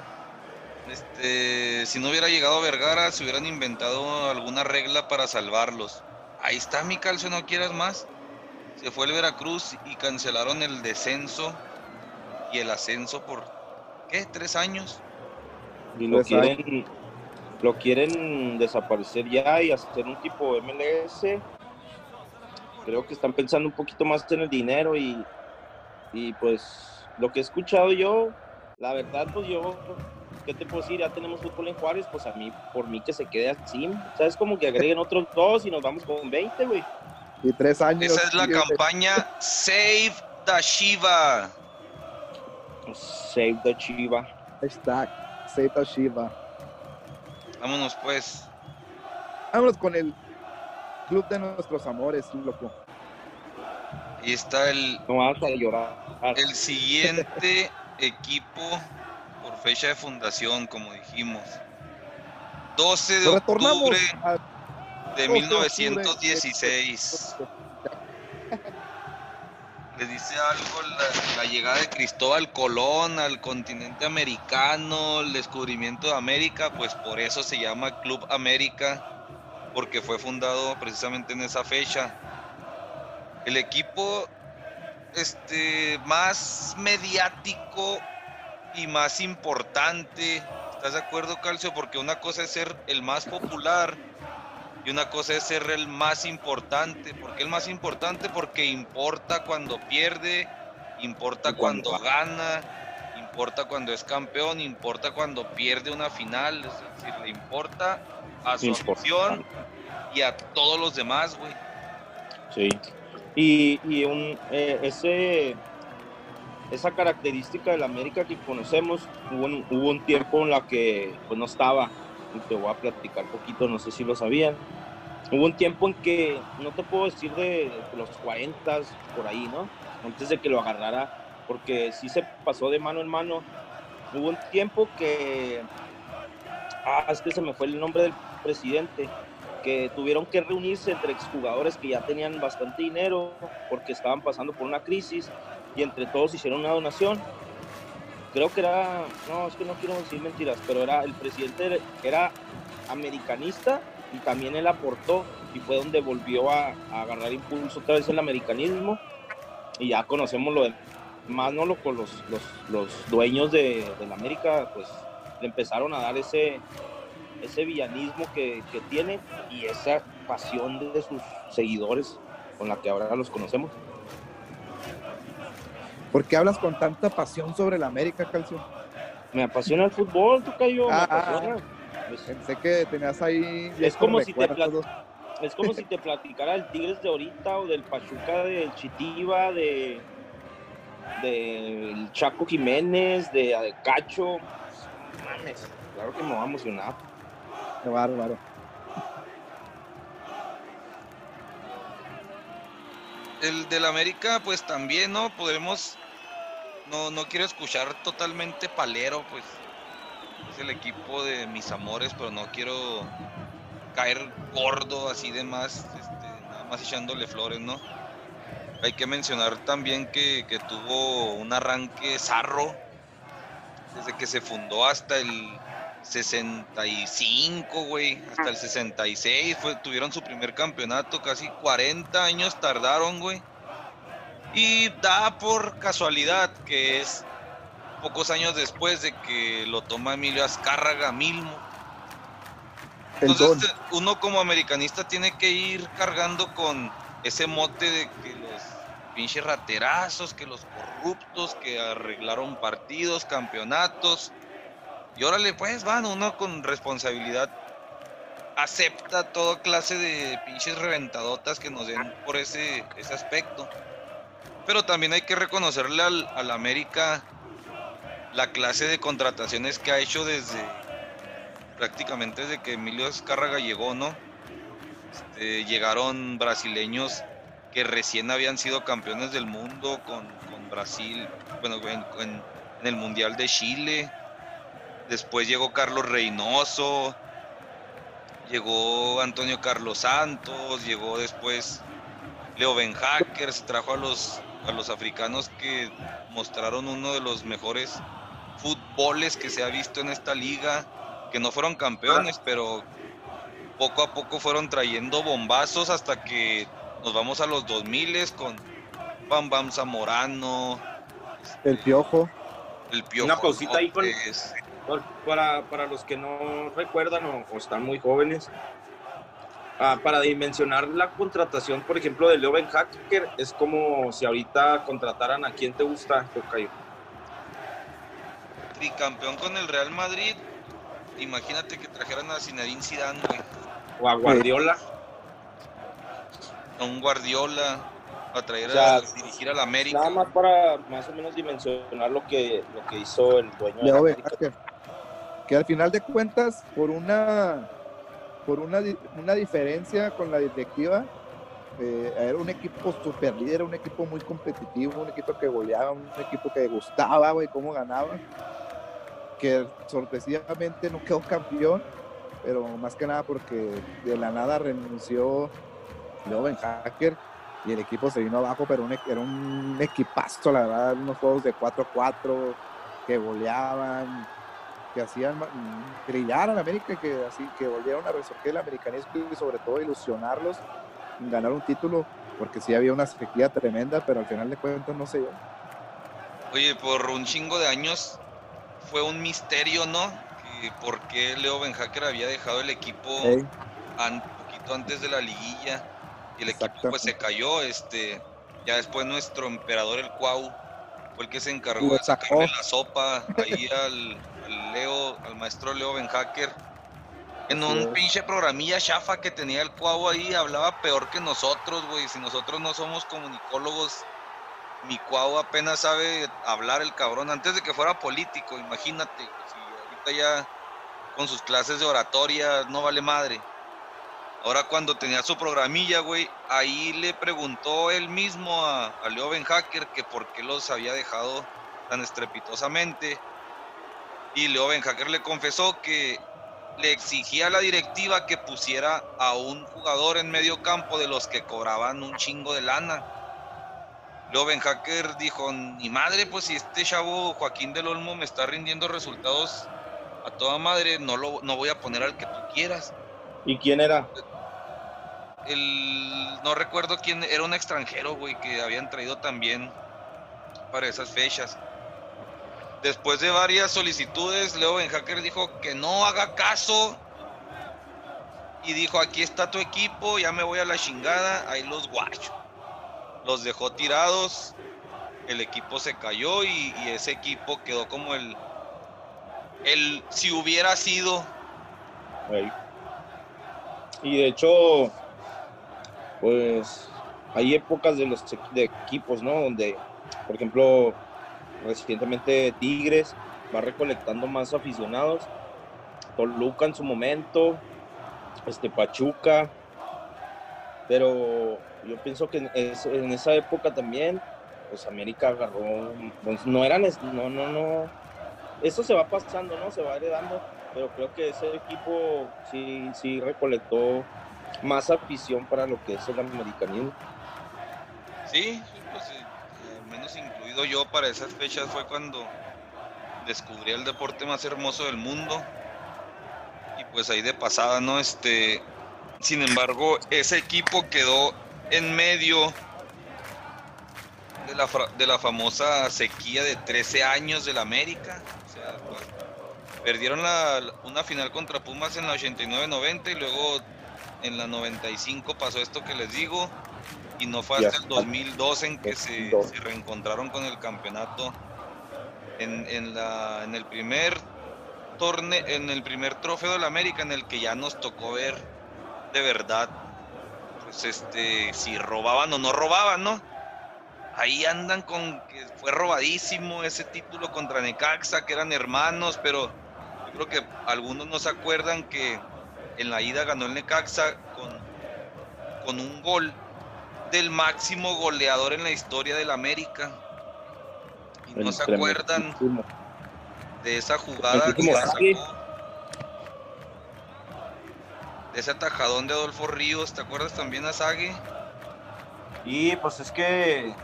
Este, si no hubiera llegado Vergara, se hubieran inventado alguna regla para salvarlos. Ahí está mi Calcio, no quieras más. Se fue el Veracruz y cancelaron el descenso y el ascenso por, ¿qué? ¿Tres años? Y lo quieren, lo quieren desaparecer ya y hacer un tipo MLS. Creo que están pensando un poquito más en el dinero y, y pues lo que he escuchado yo, la verdad, pues yo, ¿qué te puedo decir? Ya tenemos fútbol en Juárez, pues a mí, por mí que se quede así. ¿Sabes? Como que agreguen otros dos y nos vamos con 20, güey. Y tres años. Esa es la campaña Save the Shiva. Save the Shiva. Hashtag Save the Shiva. Vámonos pues. Vámonos con el club de nuestros amores, loco. Y está el. No vas a llorar. El siguiente equipo fecha de fundación, como dijimos. 12 de octubre de 1916 le dice algo la, llegada de Cristóbal Colón al continente americano, el descubrimiento de América, pues por eso se llama Club América, porque fue fundado precisamente en esa fecha. El equipo este, más mediático y más importante, ¿estás de acuerdo, Calcio? Porque una cosa es ser el más popular y una cosa es ser el más importante. ¿Por qué el más importante? Porque importa cuando pierde, importa cuando gana, importa cuando es campeón, importa cuando pierde una final. Es decir, le importa a su afición y a todos los demás, güey. Sí. Y, y un, eh, ese, esa característica de la América que conocemos, hubo un, hubo un tiempo en la que pues, no estaba y te voy a platicar poquito, no sé si lo sabían. Hubo un tiempo en que, no te puedo decir de, los 40 por ahí, ¿no? Antes de que lo agarrara, porque sí se pasó de mano en mano. Hubo un tiempo que, ah, es que se me fue el nombre del presidente, que tuvieron que reunirse entre exjugadores que ya tenían bastante dinero porque estaban pasando por una crisis y entre todos hicieron una donación creo que era, no, es que no quiero decir mentiras, pero era el presidente era americanista y también él aportó y fue donde volvió a, agarrar impulso otra vez el americanismo y ya conocemos lo de más no lo con los, los, dueños de, la América pues le empezaron a dar ese ese villanismo que, que tiene y esa pasión de sus seguidores con la que ahora los conocemos. ¿Por qué hablas con tanta pasión sobre la América, Calcio? Me apasiona el fútbol, tú cayó. Ah, Pensé que tenías ahí. Es como, si te es como si te platicara el Tigres de ahorita o del Pachuca del Chitiba, de del Chaco Jiménez, de, Cacho. Mames, claro que me va a emocionar. Qué bárbaro. El del América, pues también, ¿no? Podemos no, no quiero escuchar totalmente palero, pues es el equipo de mis amores, pero no quiero caer gordo así de más, este, nada más echándole flores, ¿no? Hay que mencionar también que, tuvo un arranque zarro desde que se fundó hasta el 65, güey, hasta el 66, fue, tuvieron su primer campeonato, casi 40 años tardaron, güey y da por casualidad que es pocos años después de que lo toma Emilio Azcárraga Milmo. Entonces uno como americanista tiene que ir cargando con ese mote de que los pinches raterazos, que los corruptos, que arreglaron partidos, campeonatos. Y órale, pues van, uno con responsabilidad acepta toda clase de pinches reventadotas que nos den por ese, ese aspecto. Pero también hay que reconocerle al, América la clase de contrataciones que ha hecho desde prácticamente desde que Emilio Escárraga llegó, ¿no? Este, llegaron brasileños que recién habían sido campeones del mundo con, Brasil, bueno, en, el Mundial de Chile. Después llegó Carlos Reynoso, llegó Antonio Carlos Santos, llegó después Leo Ben Hackers, trajo a los a los africanos que mostraron uno de los mejores fútboles que se ha visto en esta liga, que no fueron campeones, pero poco a poco fueron trayendo bombazos hasta que nos vamos a los 2000 con Bam Bam Zamorano, el Piojo. El Piojo. Una pausita ahí para, para los que no recuerdan o están muy jóvenes. Ah, para dimensionar la contratación, por ejemplo, de Leo Ben Hacker, es como si ahorita contrataran a quien te gusta, Tocayo. Tricampeón con el Real Madrid. Imagínate que trajeran a Zinedine Zidane, O a Guardiola. A un Guardiola. A traer a, dirigir a la América. Nada más para más o menos dimensionar lo que, lo que hizo el dueño Leo de Hacker, que al final de cuentas, por una por una, una diferencia con la directiva. Eh, era un equipo super líder, un equipo muy competitivo, un equipo que goleaba, un equipo que gustaba, güey, cómo ganaba. Que sorpresivamente no quedó campeón, pero más que nada porque de la nada renunció Leo Ben Hacker y el equipo se vino abajo, pero era un equipazo, la verdad, unos juegos de 4-4 que goleaban, que hacían brillar a la América, que así que volvieron a resurgir el americanismo y sobre todo ilusionarlos en ganar un título, porque sí había una sequía tremenda, pero al final de cuentas no sé yo. Oye, por un chingo de años fue un misterio, ¿no? Por qué Leo Benhacker había dejado el equipo poquito antes de la liguilla y el equipo pues se cayó. Este, ya después nuestro emperador el Cuau fue el que se encargó de sacarle la sopa ahí al, Leo, al maestro Leo Benhacker. En un pinche programilla chafa que tenía el Cuau ahí, hablaba peor que nosotros, güey. Si nosotros no somos comunicólogos, mi Cuau apenas sabe hablar el cabrón antes de que fuera político, imagínate. Si ahorita ya con sus clases de oratoria no vale madre. Ahora cuando tenía su programilla, güey, ahí le preguntó él mismo a, Leo Ben Hacker que por qué los había dejado tan estrepitosamente. Y Leo Ben Hacker le confesó que le exigía a la directiva que pusiera a un jugador en medio campo de los que cobraban un chingo de lana. Leo Ben Hacker dijo, ni madre, pues si este chavo Joaquín del Olmo me está rindiendo resultados a toda madre, no, lo, no voy a poner al que tú quieras. ¿Y quién era? el no recuerdo quién era un extranjero, güey, que habían traído también para esas fechas. Después de varias solicitudes, Leo Benhacker dijo que no haga caso y dijo, aquí está tu equipo, ya me voy a la chingada, ahí los guacho. Los dejó tirados, el equipo se cayó y, ese equipo quedó como el, el si hubiera sido. Y de hecho, pues hay épocas de los de equipos, ¿no? Donde, por ejemplo, recientemente Tigres va recolectando más aficionados. Toluca en su momento, este Pachuca, pero yo pienso que en, esa época también, pues América agarró, pues no eran, no, no, no, eso se va pasando, ¿no? Se va heredando, pero creo que ese equipo sí, sí recolectó más afición para lo que es el americanismo. Sí, yo para esas fechas fue cuando descubrí el deporte más hermoso del mundo y pues ahí de pasada, ¿no? Este, sin embargo, ese equipo quedó en medio de la, de la famosa sequía de 13 años del América. O sea, perdieron la, una final contra Pumas en la 89-90 y luego en la 95 pasó esto que les digo y no fue hasta el 2002 en que se, reencontraron con el campeonato en, la, en el primer torneo, en el primer trofeo de la América en el que ya nos tocó ver de verdad pues este si robaban o no robaban, ¿no? Ahí andan con que fue robadísimo ese título contra Necaxa, que eran hermanos, pero yo creo que algunos no se acuerdan que en la ida ganó el Necaxa con, con un gol del máximo goleador en la historia del América. Y no se acuerdan de esa jugada que de ese atajadón de Adolfo Ríos, ¿te acuerdas también a Sague? Y pues es que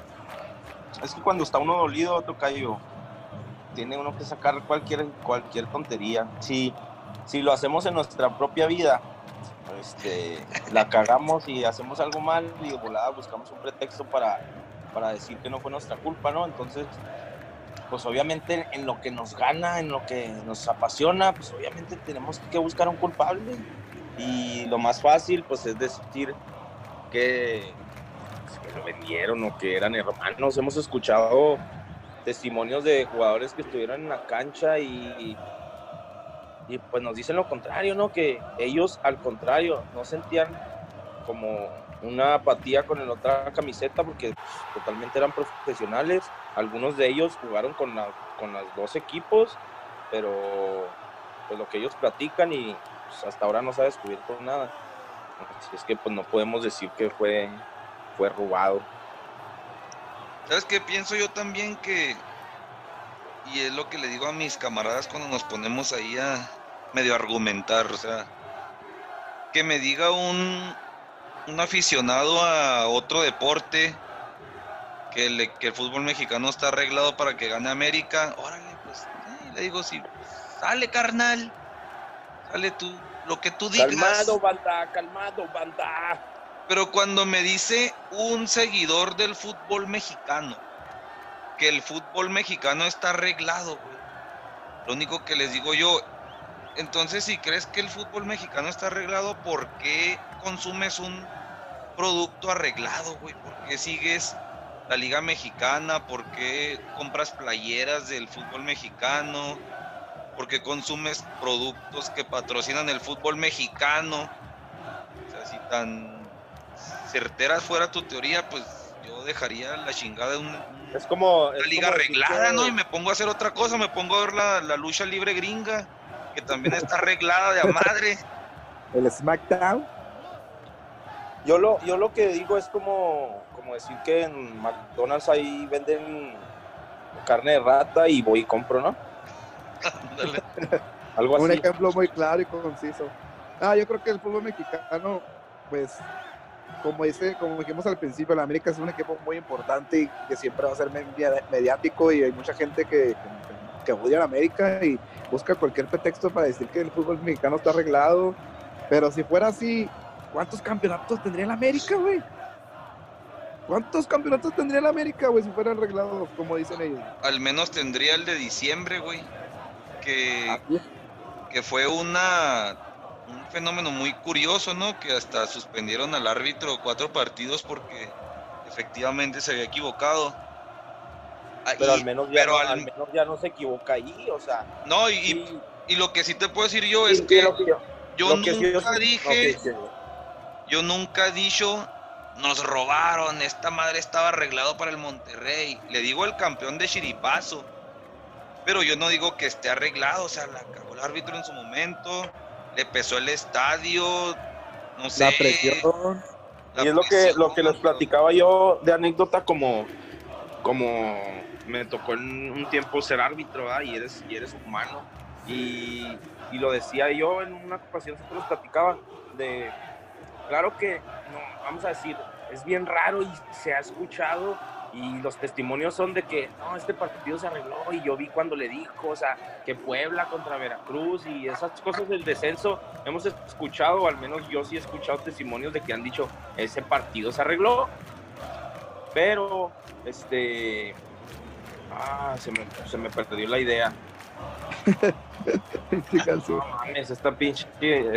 es que cuando está uno dolido, tocayo, tiene uno que sacar cualquier cualquier tontería. Sí, si lo hacemos en nuestra propia vida, este, la cagamos y hacemos algo mal y de volada buscamos un pretexto para, para decir que no fue nuestra culpa, ¿no? Entonces, pues obviamente en lo que nos gana, en lo que nos apasiona, pues obviamente tenemos que buscar un culpable. Y lo más fácil, pues es decir que, pues, lo vendieron o que eran hermanos. Hemos escuchado testimonios de jugadores que estuvieron en la cancha y pues nos dicen lo contrario, ¿no? Que ellos al contrario no sentían como una apatía con la otra camiseta porque totalmente eran profesionales. Algunos de ellos jugaron con, la, con los dos equipos, pero pues lo que ellos platican y pues, hasta ahora no se ha descubierto nada. Así es que pues no podemos decir que fue, fue robado. ¿Sabes qué? Pienso yo también que, y es lo que le digo a mis camaradas cuando nos ponemos ahí a, medio argumentar, o sea, que me diga un, un aficionado a otro deporte que, el fútbol mexicano está arreglado para que gane América, órale, pues eh, le digo, sí, sale carnal, sale tú, lo que tú digas. Calmado, banda, calmado, banda. Pero cuando me dice un seguidor del fútbol mexicano que el fútbol mexicano está arreglado, lo único que les digo yo, entonces, si crees que el fútbol mexicano está arreglado, ¿por qué consumes un producto arreglado, güey? ¿Por qué sigues la Liga Mexicana? ¿Por qué compras playeras del fútbol mexicano? ¿Por qué consumes productos que patrocinan el fútbol mexicano? O sea, si tan certera fuera tu teoría, pues yo dejaría la chingada de una, es como, liga arreglada, ¿no? Y me pongo a hacer otra cosa, me pongo a ver la, la lucha libre gringa, que también está arreglada de a madre. El SmackDown. Yo lo, yo lo que digo es como, como decir que en McDonald's ahí venden carne de rata y voy y compro, ¿no? Algo así. Un ejemplo muy claro y conciso. Ah, yo creo que el fútbol mexicano, pues, como dice, como dijimos al principio, la América es un equipo muy importante y que siempre va a ser mediático y hay mucha gente que, que, odia a la América y busca cualquier pretexto para decir que el fútbol mexicano está arreglado. Pero si fuera así, ¿cuántos campeonatos tendría la América, güey? ¿Cuántos campeonatos tendría la América, güey, si fuera arreglado, como dicen ellos? Al menos tendría el de diciembre, güey que, fue una un fenómeno muy curioso, ¿no? Que hasta suspendieron al árbitro cuatro partidos porque efectivamente se había equivocado. Ah, pero, al, menos ya no, al, menos ya no se equivoca ahí, o sea. No, y, y, lo que sí te puedo decir yo es que, yo, nunca dije, yo nunca he dicho, nos robaron, esta madre estaba arreglado para el Monterrey. Le digo el campeón de Chiripazo pero yo no digo que esté arreglado, o sea, la cagó el árbitro en su momento, le pesó el estadio, no sé. La presión. y es lo que, lo que les platicaba yo de anécdota como, como me tocó en un tiempo ser árbitro, y eres, y eres humano. Y, y, lo decía yo en una ocasión, se los platicaba, de, claro que, no, vamos a decir, es bien raro y se ha escuchado y los testimonios son de que no, este partido se arregló y yo vi cuando le dijo, o sea, que Puebla contra Veracruz y esas cosas del descenso, hemos escuchado, al menos yo sí he escuchado testimonios de que han dicho, ese partido se arregló, pero, este, ah, se me, se me perdió la idea. no mames, esta pinche,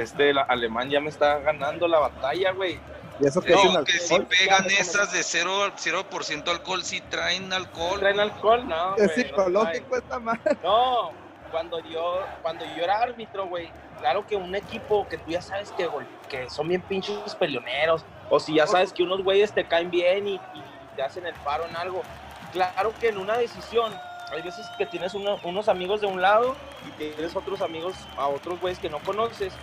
este alemán ya me está ganando la batalla, güey. ¿Y eso que no, que si pegan esas de 0%, 0 alcohol, si traen alcohol. ¿Traen alcohol? No, Es psicológico esta madre. No, cuando yo, cuando yo era árbitro, güey, claro que un equipo que tú ya sabes que, que son bien pinches peleoneros, o si ya sabes que unos güeyes te caen bien y, te hacen el paro en algo, claro que en una decisión, hay veces que tienes unos amigos de un lado y tienes otros amigos a otros güeyes que no conoces,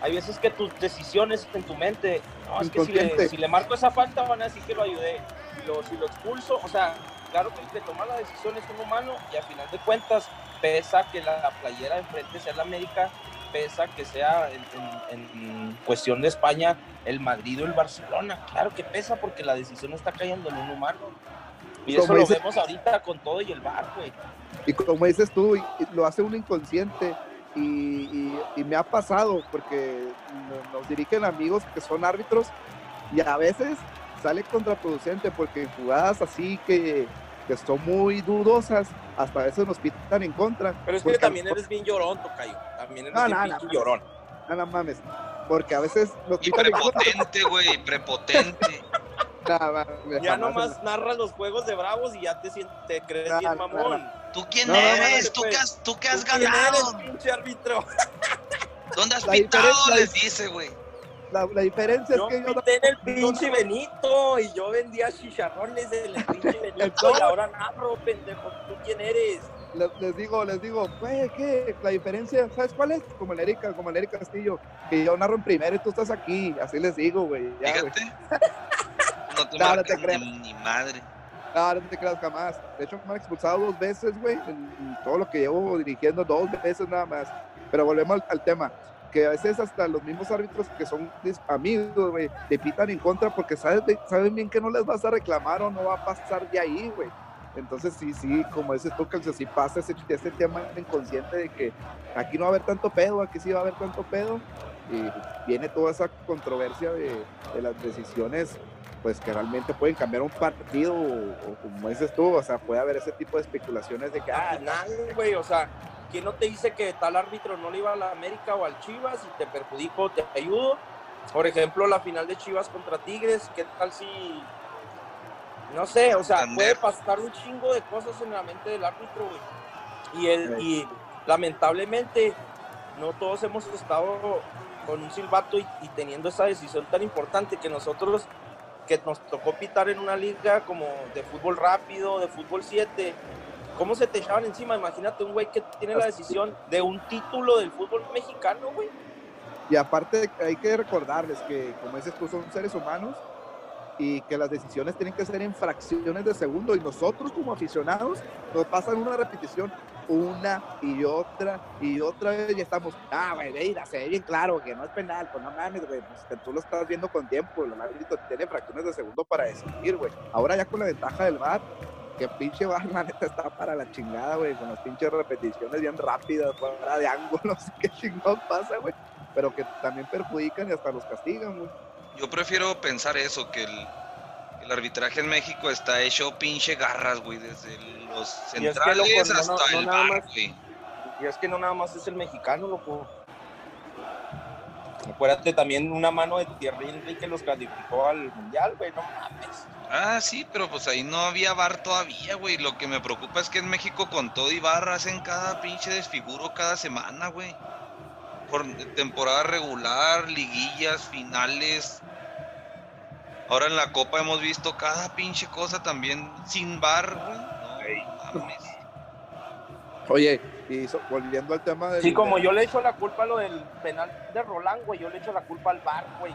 hay veces que tus decisiones en tu mente, no, es que si le, si le, marco esa falta van a decir que lo ayudé, si lo, si lo expulso, o sea, claro que el que toma la decisión es un humano y al final de cuentas pesa que la, playera de enfrente sea la América, pesa que sea en, cuestión de España el Madrid o el Barcelona, claro que pesa porque la decisión está cayendo en un humano. Y eso lo vemos ahorita con todo y el bar, güey. Y como dices tú, lo hace un inconsciente y, me ha pasado porque nos dirigen amigos que son árbitros y a veces sale contraproducente porque en jugadas así que, que son muy dudosas, hasta a veces nos pitan en contra. Pero es que también eres bien llorón, Tocayo. También eres bien llorón. No, no mames. Porque a veces nos y prepotente, güey, prepotente. ya nomás narras los juegos de Bravos y ya te, te crees bien mamón. ¿Tú quién eres? ¿Tú, qué has, ¿Tú qué has ganado? Eres, pinche árbitro? ¿Dónde has pintado? Les dice, güey. La, la, diferencia yo es que yo. en el pinche Benito y yo vendía chicharrones del pinche Benito y ahora narro, pendejo. ¿Tú quién eres? Les, digo, les digo, güey, ¿qué? La diferencia, ¿sabes cuál es? Como el Erika, como el Erika Castillo, que yo narro en primero y tú estás aquí. Así les digo, güey. Fíjate. no te, no, te creas. Ni, madre. No, no te creas jamás. De hecho, me han expulsado dos veces, güey. En todo lo que llevo dirigiendo, dos veces nada más. Pero volvemos al, tema. Que a veces hasta los mismos árbitros que son amigos, güey, te pitan en contra porque saben, saben bien que no les vas a reclamar o no va a pasar de ahí, güey. Entonces sí, sí, como dices tú, que si pasa ese, ese tema inconsciente de que aquí no va a haber tanto pedo, aquí sí va a haber tanto pedo, y viene toda esa controversia de, de las decisiones pues que realmente pueden cambiar un partido o, como dices tú, o sea, puede haber ese tipo de especulaciones de que, ah, nada, güey, o sea, ¿quién no te dice que tal árbitro no le iba a la América o al Chivas y te perjudico, te ayudo? Por ejemplo, la final de Chivas contra Tigres, ¿qué tal si no sé, o sea, puede pasar un chingo de cosas en la mente del árbitro, güey. Y, el, y lamentablemente, no todos hemos estado con un silbato y, teniendo esa decisión tan importante que nosotros, que nos tocó pitar en una liga como de fútbol rápido, de fútbol 7, ¿cómo se te echaban encima? Imagínate un güey que tiene la decisión de un título del fútbol mexicano, güey. Y aparte hay que recordarles que, como dices tú, son seres humanos y que las decisiones tienen que ser en fracciones de segundo y nosotros como aficionados nos pasan una repetición una y otra y otra vez y estamos, ah, güey, mira, se ve bien claro que no es penal, pues no mames, güey, pues tú lo estás viendo con tiempo, el árbitro tiene fracciones de segundo para decidir, güey. Ahora ya con la ventaja del VAR, que pinche VAR la neta está para la chingada, güey, con las pinches repeticiones bien rápidas, fuera de ángulos, qué chingón pasa, güey, pero que también perjudican y hasta los castigan, güey. Yo prefiero pensar eso, que el, el arbitraje en México está hecho pinche garras, güey, desde los centrales hasta el bar, güey. Y es que no nada más es el mexicano, loco. Acuérdate también una mano de Thierry Henry que los calificó al mundial, güey, no mames. Ah, sí, pero pues ahí no había bar todavía, güey. Lo que me preocupa es que en México con todo y bar hacen cada pinche desfiguro cada semana, güey. Por temporada regular, liguillas, finales, Ahora en la Copa hemos visto cada pinche cosa también sin bar, güey. Oye, y volviendo al tema de. Sí, como yo le echo la culpa a lo del penal de Roland, güey, yo le echo la culpa al bar, güey.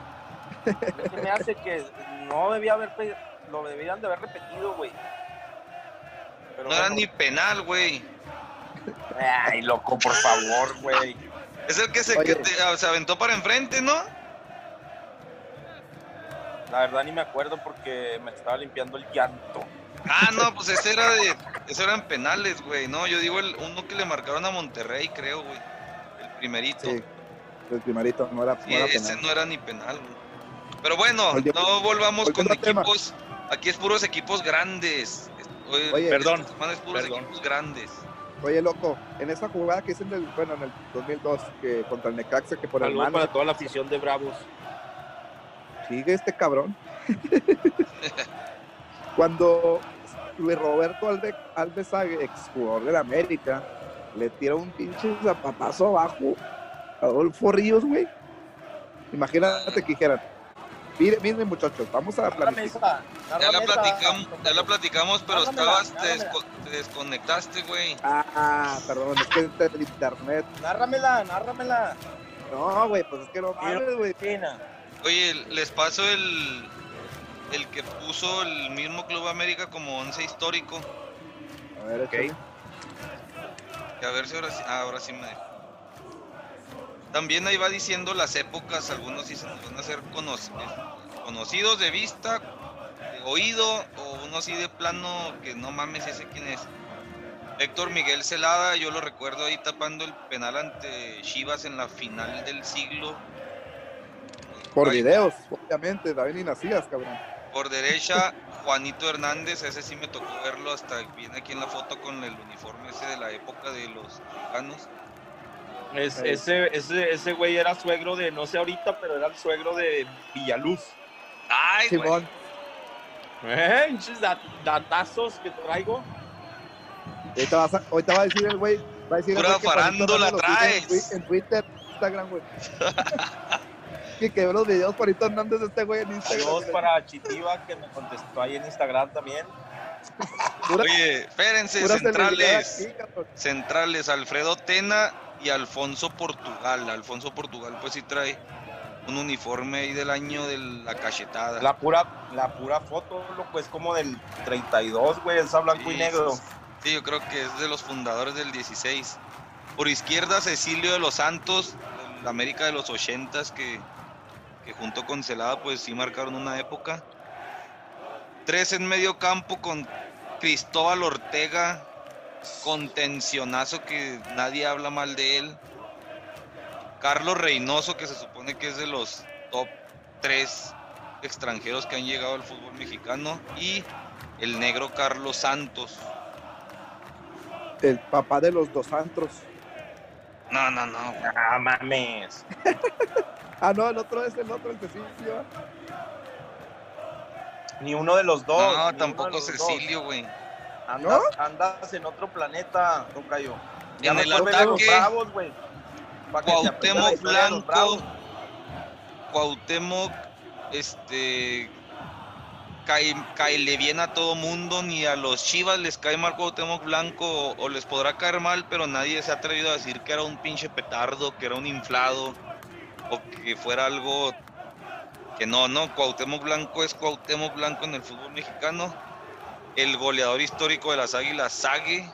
que me hace que no debía haber. Lo debían de haber repetido, güey. no era ni penal, güey. Ay, loco, por favor, güey. Es el que se, que se aventó para enfrente, ¿no? La verdad ni me acuerdo porque me estaba limpiando el llanto. Ah, no, pues ese era de. Eso eran penales, güey. No, yo digo el uno que le marcaron a Monterrey, creo, güey. El primerito. Sí, el primerito, no era, sí, ese no era ni penal, güey. Pero bueno, no volvamos con equipos. Aquí es puros equipos grandes. Oye, perdón. Es puros equipos grandes. Oye, loco, en esa jugada que hice en el, bueno, en el 2002, que contra el Necaxa, que por el mano, para toda la afición de Bravos sigue este cabrón. Cuando Luis Roberto Alves, Alves ex jugador de la América, le tira un pinche zapatazo abajo a Adolfo Ríos, güey. Imagínate que dijeran, mire, miren muchachos, vamos a platicar. Ya la platicamos, ya la platicamos, pero estabas, te, desconectaste, güey. Ah, perdón, es que el internet. Nárramela, nárramela. No, güey, pues es que no mames, güey. Oye, les paso el, el que puso el mismo Club América como once histórico. A ver, ok. a ver si ahora sí, ah, ahora sí me También ahí va diciendo las épocas, algunos sí se nos van a ser conocidos de vista, de oído, o uno así de plano que no mames ese quién es. Héctor Miguel Celada, yo lo recuerdo ahí tapando el penal ante Chivas en la final del siglo por videos, obviamente, David y Nacías, cabrón. Por derecha, Juanito Hernández, ese sí me tocó verlo hasta viene aquí en la foto con el uniforme ese de la época de los mexicanos. Es, ese, ese, ese güey era suegro de, no sé ahorita, pero era el suegro de Villaluz. Ay, Simón. Eh, datazos que traigo. Ahorita, vas a, ahorita va a decir el güey, va a decir Pura farándula traes. En Twitter, Instagram, güey. que quedó los videos Juanito Hernández de este güey en Instagram. Saludos para Chitiva que me contestó ahí en Instagram también. Oye, espérense, centrales. centrales, Alfredo Tena y Alfonso Portugal. Alfonso Portugal, pues sí trae un uniforme ahí del año de la cachetada. La pura, la pura foto, loco, es como del 32, güey, esa blanco y negro. Sí, yo creo que es de los fundadores del 16. Por izquierda, Cecilio de los Santos, la América de los 80 que junto con Celada pues sí marcaron una época. Tres en medio campo con Cristóbal Ortega, contencionazo que nadie habla mal de él. Carlos Reynoso, que se supone que es de los top tres extranjeros que han llegado al fútbol mexicano. Y el negro Carlos Santos. El papá de los dos Santos. No, no, no. Ah, mames. ah, no, el otro es el otro, el Cecilio. Ni uno de los dos. No, tampoco Cecilio, güey. Andas, andas en otro planeta, Tocayo. Ya en el ataque. Bravos, güey. Cuauhtémoc Blanco. Cuauhtémoc, este. Cae, cae bien a todo mundo, ni a los Chivas les cae mal Cuauhtémoc Blanco o, les podrá caer mal, pero nadie se ha atrevido a decir que era un pinche petardo, que era un inflado o que fuera algo que no, no, Cuauhtémoc Blanco es Cuauhtémoc Blanco en el fútbol mexicano, el goleador histórico de las Águilas Sague,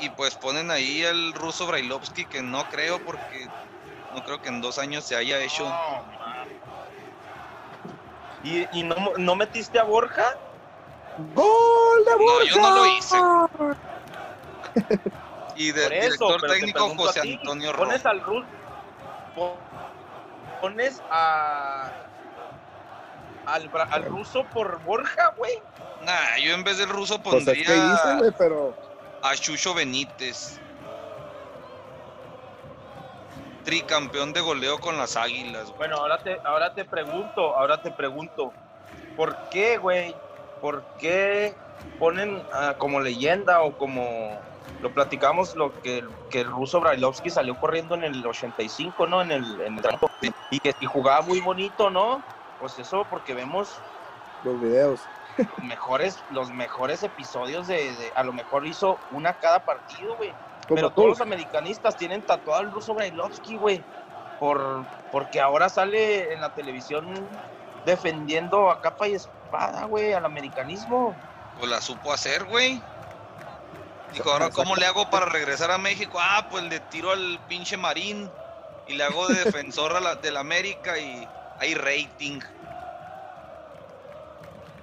y pues ponen ahí al ruso Brailovsky, que no creo porque no creo que en dos años se haya hecho. ¿Y, no, no, metiste a Borja? ¡Gol de Borja! No, yo no lo hice. y de director técnico José Antonio Romo. Pones al ruso. Pones a. Al, al ruso por Borja, güey. Nah, yo en vez del ruso pues pondría. pero a Chucho Benítez. Tricampeón de goleo con las águilas. Bueno, ahora te, ahora te pregunto, ahora te pregunto, ¿por qué, güey? ¿Por qué ponen como leyenda o como lo platicamos lo que, que el ruso Brailovsky salió corriendo en el 85, ¿no? En el, en el y que y jugaba muy bonito, ¿no? Pues eso porque vemos los videos mejores, los mejores episodios de, a lo mejor hizo una cada partido, güey. Pero todos los americanistas tienen tatuado al ruso Brailovsky, güey. Por, porque ahora sale en la televisión defendiendo a capa y espada, güey, al americanismo. Pues la supo hacer, güey. Dijo, ahora, ¿cómo le hago para regresar a México? Ah, pues le tiro al pinche Marín y le hago de defensor a la, del América y hay rating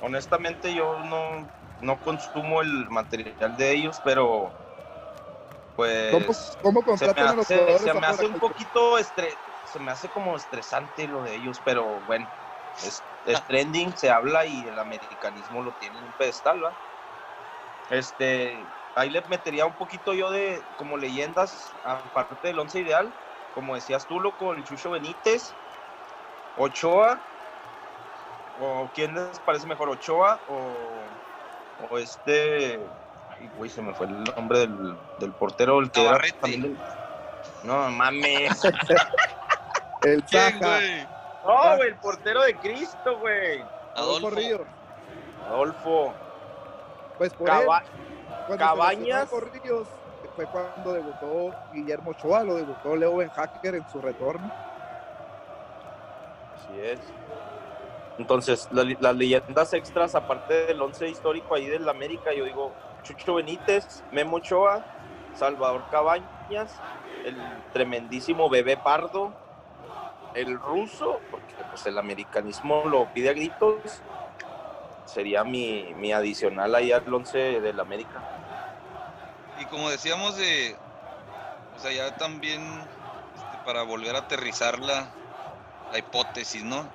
honestamente yo no, no consumo el material de ellos, pero pues ¿Cómo, cómo se me hace, se me hace un poquito estre se me hace como estresante lo de ellos, pero bueno, es, trending, se habla y el americanismo lo tiene en un pedestal, ¿va? Este, ahí le metería un poquito yo de como leyendas, aparte del once ideal, como decías tú, loco, el Chucho Benítez, Ochoa, ¿O quién les parece mejor, Ochoa o, este... Ay, güey, se me fue el nombre del, del portero, el que era No, mames. el Saja. No, güey, el portero de Cristo, güey. Adolfo Ríos. Adolfo. Pues por Cabañas. Ríos, fue cuando debutó Guillermo Ochoa, lo debutó Leo Ben Hacker en su retorno. Así es. Entonces, las leyendas extras, aparte del once histórico ahí del América, yo digo Chucho Benítez, Memo Ochoa, Salvador Cabañas, el tremendísimo Bebé Pardo, el ruso, porque pues el americanismo lo pide a gritos, sería mi, mi adicional ahí al once del América. Y como decíamos de, o sea, ya también este, para volver a aterrizar la, la hipótesis, ¿no?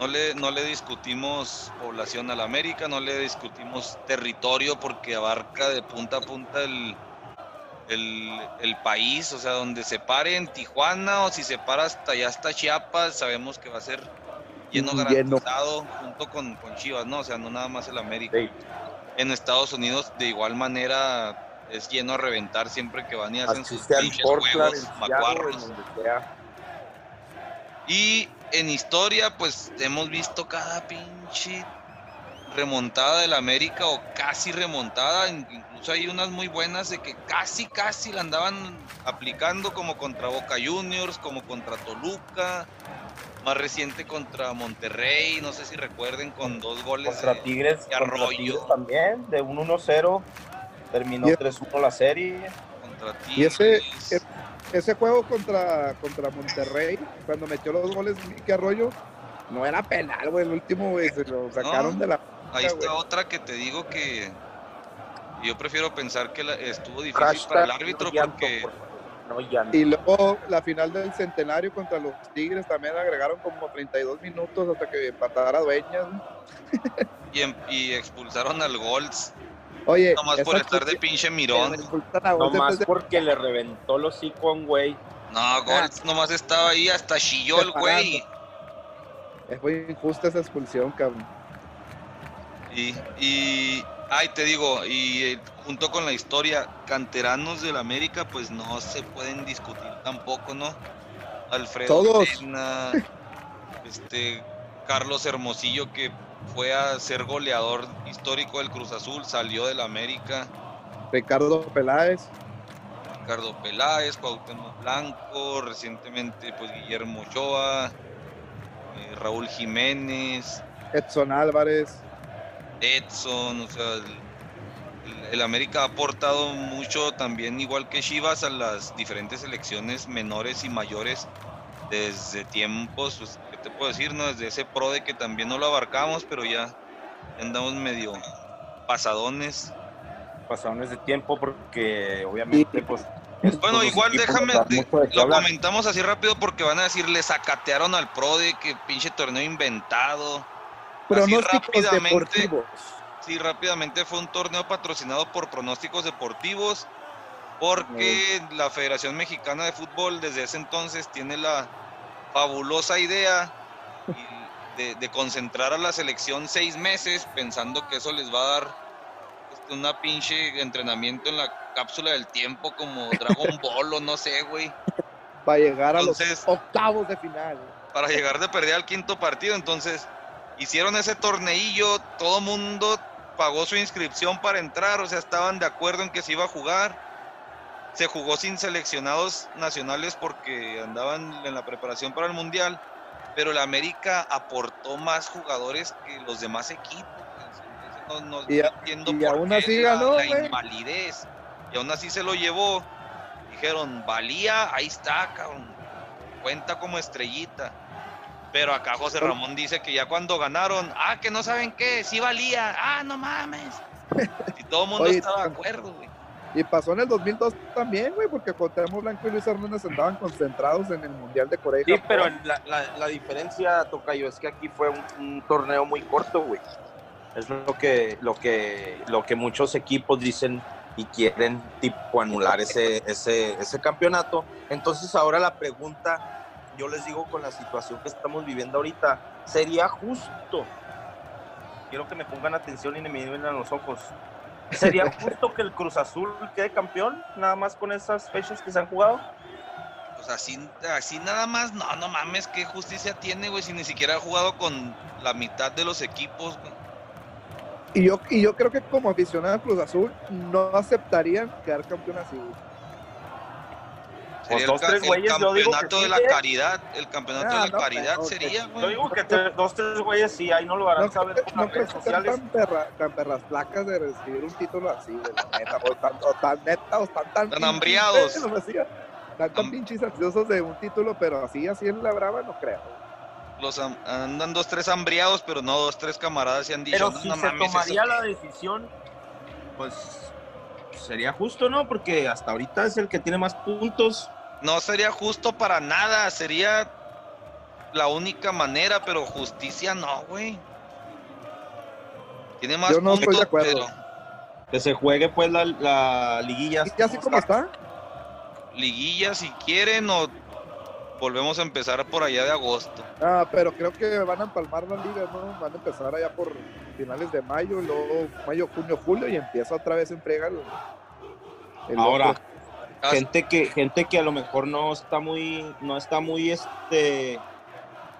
No le, no le discutimos población a la América, no le discutimos territorio porque abarca de punta a punta el, el, país, o sea, donde se pare en Tijuana o si se para hasta allá hasta Chiapas, sabemos que va a ser lleno garantizado junto con, con, Chivas, ¿no? O sea, no nada más el América. En Estados Unidos, de igual manera, es lleno a reventar siempre que van y hacen sus juegos, macuarros. Y en historia, pues hemos visto cada pinche remontada del América o casi remontada. Incluso hay unas muy buenas de que casi, casi la andaban aplicando como contra Boca Juniors, como contra Toluca. Más reciente contra Monterrey, no sé si recuerden, con dos goles contra Tigres, de Arroyo. también, de un 1-0, terminó 3-1 la serie. Contra Tigres. Y ese, ese juego contra, contra Monterrey, cuando metió los goles Miki Arroyo, no era penal, güey. El último, güey, se lo sacaron de la. Ahí está otra que te digo que yo prefiero pensar que estuvo difícil para el árbitro porque. Y luego la final del centenario contra los Tigres también agregaron como 32 minutos hasta que empatara Dueñas. y, y expulsaron al Golds Oye, nomás por estar de pinche mirón. Nomás porque le reventó los hocico a un güey. No, Gol, nomás estaba ahí, hasta chilló el güey. Es muy injusta esa expulsión, cabrón. Y, y, ay, te digo, y eh, junto con la historia, canteranos del América, pues no se pueden discutir tampoco, ¿no? Alfredo Todos. este, Carlos Hermosillo, que fue a ser goleador histórico del Cruz Azul, salió del América. Ricardo Peláez. Ricardo Peláez, Cuauhtémoc Blanco, recientemente pues Guillermo Ochoa, eh, Raúl Jiménez. Edson Álvarez. Edson, o sea, el, América ha aportado mucho también, igual que Chivas, a las diferentes selecciones menores y mayores desde tiempos, pues, ¿qué te puedo decir? No? Desde ese pro de que también no lo abarcamos, pero ya andamos medio pasadones pasadones de tiempo porque obviamente pues bueno, igual déjame, lo comentamos así rápido porque van a decir, le sacatearon al pro de que pinche torneo inventado. Pronósticos deportivos. Sí, rápidamente fue un torneo patrocinado por pronósticos deportivos porque la Federación Mexicana de Fútbol desde ese entonces tiene la fabulosa idea de, de concentrar a la selección seis meses pensando que eso les va a dar una pinche entrenamiento en la cápsula del tiempo como Dragon Ball o no sé, güey. Para llegar a los octavos de final. Para llegar de perder al quinto partido. Entonces, hicieron ese torneillo, todo mundo pagó su inscripción para entrar, o sea, estaban de acuerdo en que se iba a jugar. Se jugó sin seleccionados nacionales porque andaban en la preparación para el Mundial, pero la América aportó más jugadores que los demás equipos no, y, entiendo y aún así ganó, la, invalidez. Y aún así se lo llevó. Dijeron, valía, ahí está, cabrón. Cuenta como estrellita. Pero acá José Ramón dice que ya cuando ganaron, ah, que no saben qué, sí valía, ah, no mames. Y todo el mundo estaba de acuerdo, güey. Y pasó en el 2002 también, güey, porque Cuauhtémoc Blanco y Luis Hernández andaban concentrados en el Mundial de Corea. Sí, pero la, la, diferencia, Tocayo, es que aquí fue un torneo muy corto, güey. Es lo que, lo que, lo que muchos equipos dicen y quieren tipo anular ese, ese, ese campeonato. Entonces ahora la pregunta, yo les digo con la situación que estamos viviendo ahorita, ¿sería justo? Quiero que me pongan atención y me miren a los ojos. ¿Sería justo que el Cruz Azul quede campeón nada más con esas fechas que se han jugado? Pues así, así nada más, no, no mames, qué justicia tiene, güey, si ni siquiera ha jugado con la mitad de los equipos, güey. Y yo, y yo creo que como aficionado a Cruz Azul no aceptarían quedar campeón así. Sería pues el, el, campeonato de la caridad, el campeonato de la ah, caridad sería, güey. Yo digo que dos, tres güeyes sí, ahí no lo harán saber por las redes sociales. Tan, perra, tan perras placas de recibir un título así, de la neta, o tan, o tan neta, o tan tan... Tan hambriados. Tan, tan pinches ansiosos de un título, pero así, así en la brava no creo los andan dos, tres hambriados, pero no dos, tres camaradas y han dicho. Pero si se tomaría la decisión, pues sería justo, ¿no? Porque hasta ahorita es el que tiene más puntos. No sería justo para nada, sería la única manera, pero justicia no, güey. Tiene más puntos, pero... Que se juegue pues la, la liguilla. ¿Y así como está? Liguilla si quieren o volvemos a empezar por allá de agosto. Ah, pero creo que van a empalmar la liga, ¿no? Van a empezar allá por finales de mayo, luego mayo, junio, julio y empieza otra vez en el, Ahora, gente que gente que a lo mejor no está muy no está muy este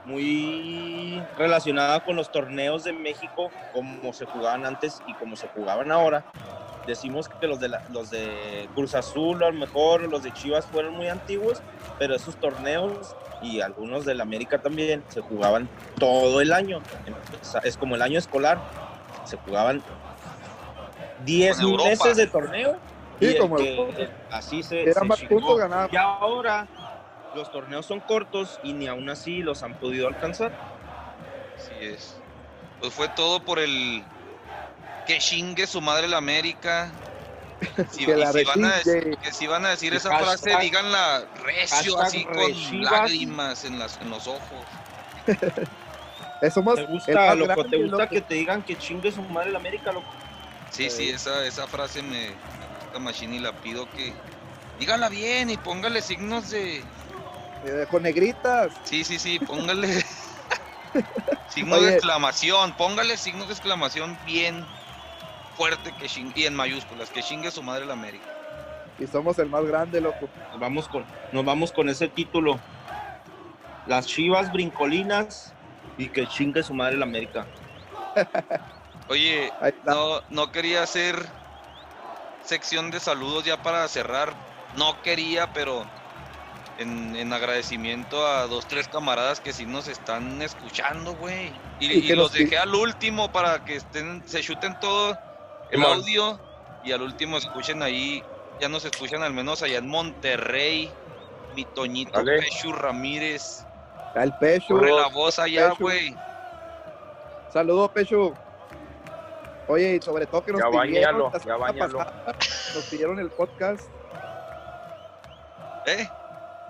muy relacionada con los torneos de México como se jugaban antes y como se jugaban ahora decimos que los de, los de Cruz Azul, a lo mejor los de Chivas fueron muy antiguos, pero esos torneos y algunos del América también se jugaban todo el año. Es como el año escolar, se jugaban 10 meses de torneo. y como así se, era más puntos ganados. Y ahora los torneos son cortos y ni aún así los han podido alcanzar. Así es. Pues fue todo por el que chingue su madre la América. Si, que, si van a decir, que, si van a decir esa frase, díganla recio, así con lágrimas en, las, en los ojos. Eso más, ¿Te gusta, loco? ¿Te gusta que... te digan que chingue su madre la América, loco? Sí, sí, esa, esa frase me, gusta Machine y la pido que dígala bien y póngale signos de. con negritas. Sí, sí, sí, póngale. signos de exclamación, póngale signos de exclamación bien fuerte que y en mayúsculas, que chingue su madre la América. Y somos el más grande, loco. Nos vamos con, nos vamos con ese título. Las Chivas brincolinas y que chingue su madre la América. Oye, no, no quería hacer sección de saludos ya para cerrar. No quería, pero en, agradecimiento a dos, tres camaradas que sí nos están escuchando, güey. Y, los dejé al último para que estén, se chuten todo audio y al último escuchen ahí, ya nos escuchan al menos allá en Monterrey, mi Toñito Pechu Ramírez. El Pechu. Corre la voz allá, güey. Saludos, Pechu. Oye, y sobre todo que nos ya pidieron ya nos pidieron el podcast. ¿Eh?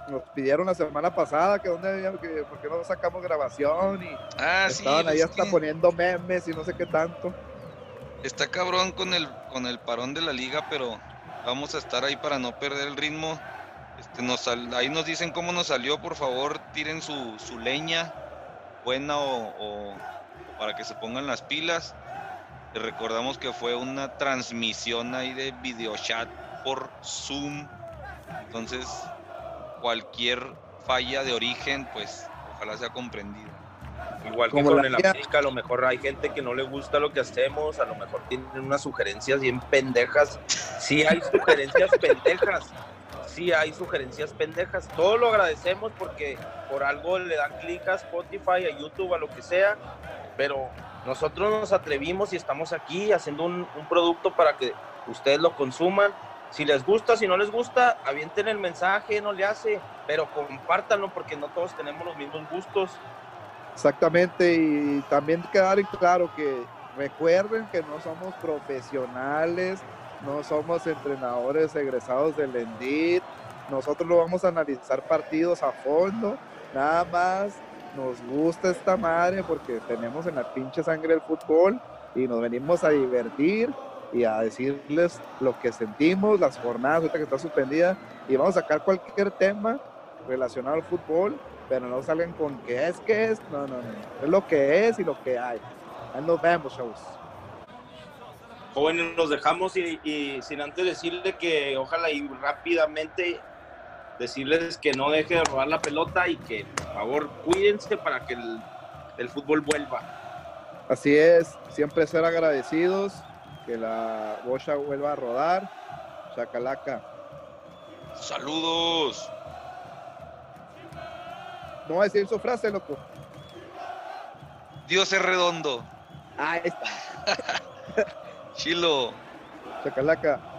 Nos pidieron la semana pasada que dónde que por qué no sacamos grabación y ah, estaban ahí hasta poniendo memes y no sé qué tanto. Está cabrón con el con el parón de la liga, pero vamos a estar ahí para no perder el ritmo. Este, nos, ahí nos dicen cómo nos salió, por favor, tiren su, su leña buena o para que se pongan las pilas recordamos que fue una transmisión ahí de videochat por Zoom. Entonces, cualquier falla de origen, pues ojalá sea comprendida. Igual que con el América, a lo mejor hay gente que no le gusta lo que hacemos, a lo mejor tienen unas sugerencias bien pendejas. Sí hay sugerencias pendejas, sí hay sugerencias pendejas. Todo lo agradecemos porque por algo le dan clic a Spotify, a YouTube, a lo que sea, pero nosotros nos atrevimos y estamos aquí haciendo un, producto para que ustedes lo consuman. Si les gusta, si no les gusta, avienten el mensaje, no le hace, pero compártanlo porque no todos tenemos los mismos gustos. Exactamente, y también quedar en claro que recuerden que no somos profesionales, no somos entrenadores egresados del ENDIT, nosotros lo vamos a analizar partidos a fondo, nada más nos gusta esta madre porque tenemos en la pinche sangre el fútbol y nos venimos a divertir y a decirles lo que sentimos, las jornadas ahorita que está suspendida y vamos a sacar cualquier tema relacionado al fútbol, pero no salgan con que es que es, no, no, no, es lo que es y lo que hay. Ahí nos vemos, shows. Jóvenes, nos dejamos y, y sin antes decirle que ojalá y rápidamente decirles que no deje de robar la pelota y que por favor cuídense para que el, fútbol vuelva. Así es, siempre ser agradecidos, que la bocha vuelva a rodar. Chacalaca. Saludos. No va a decir su frase, loco. Dios es redondo. Ahí está. Chilo. Chacalaca.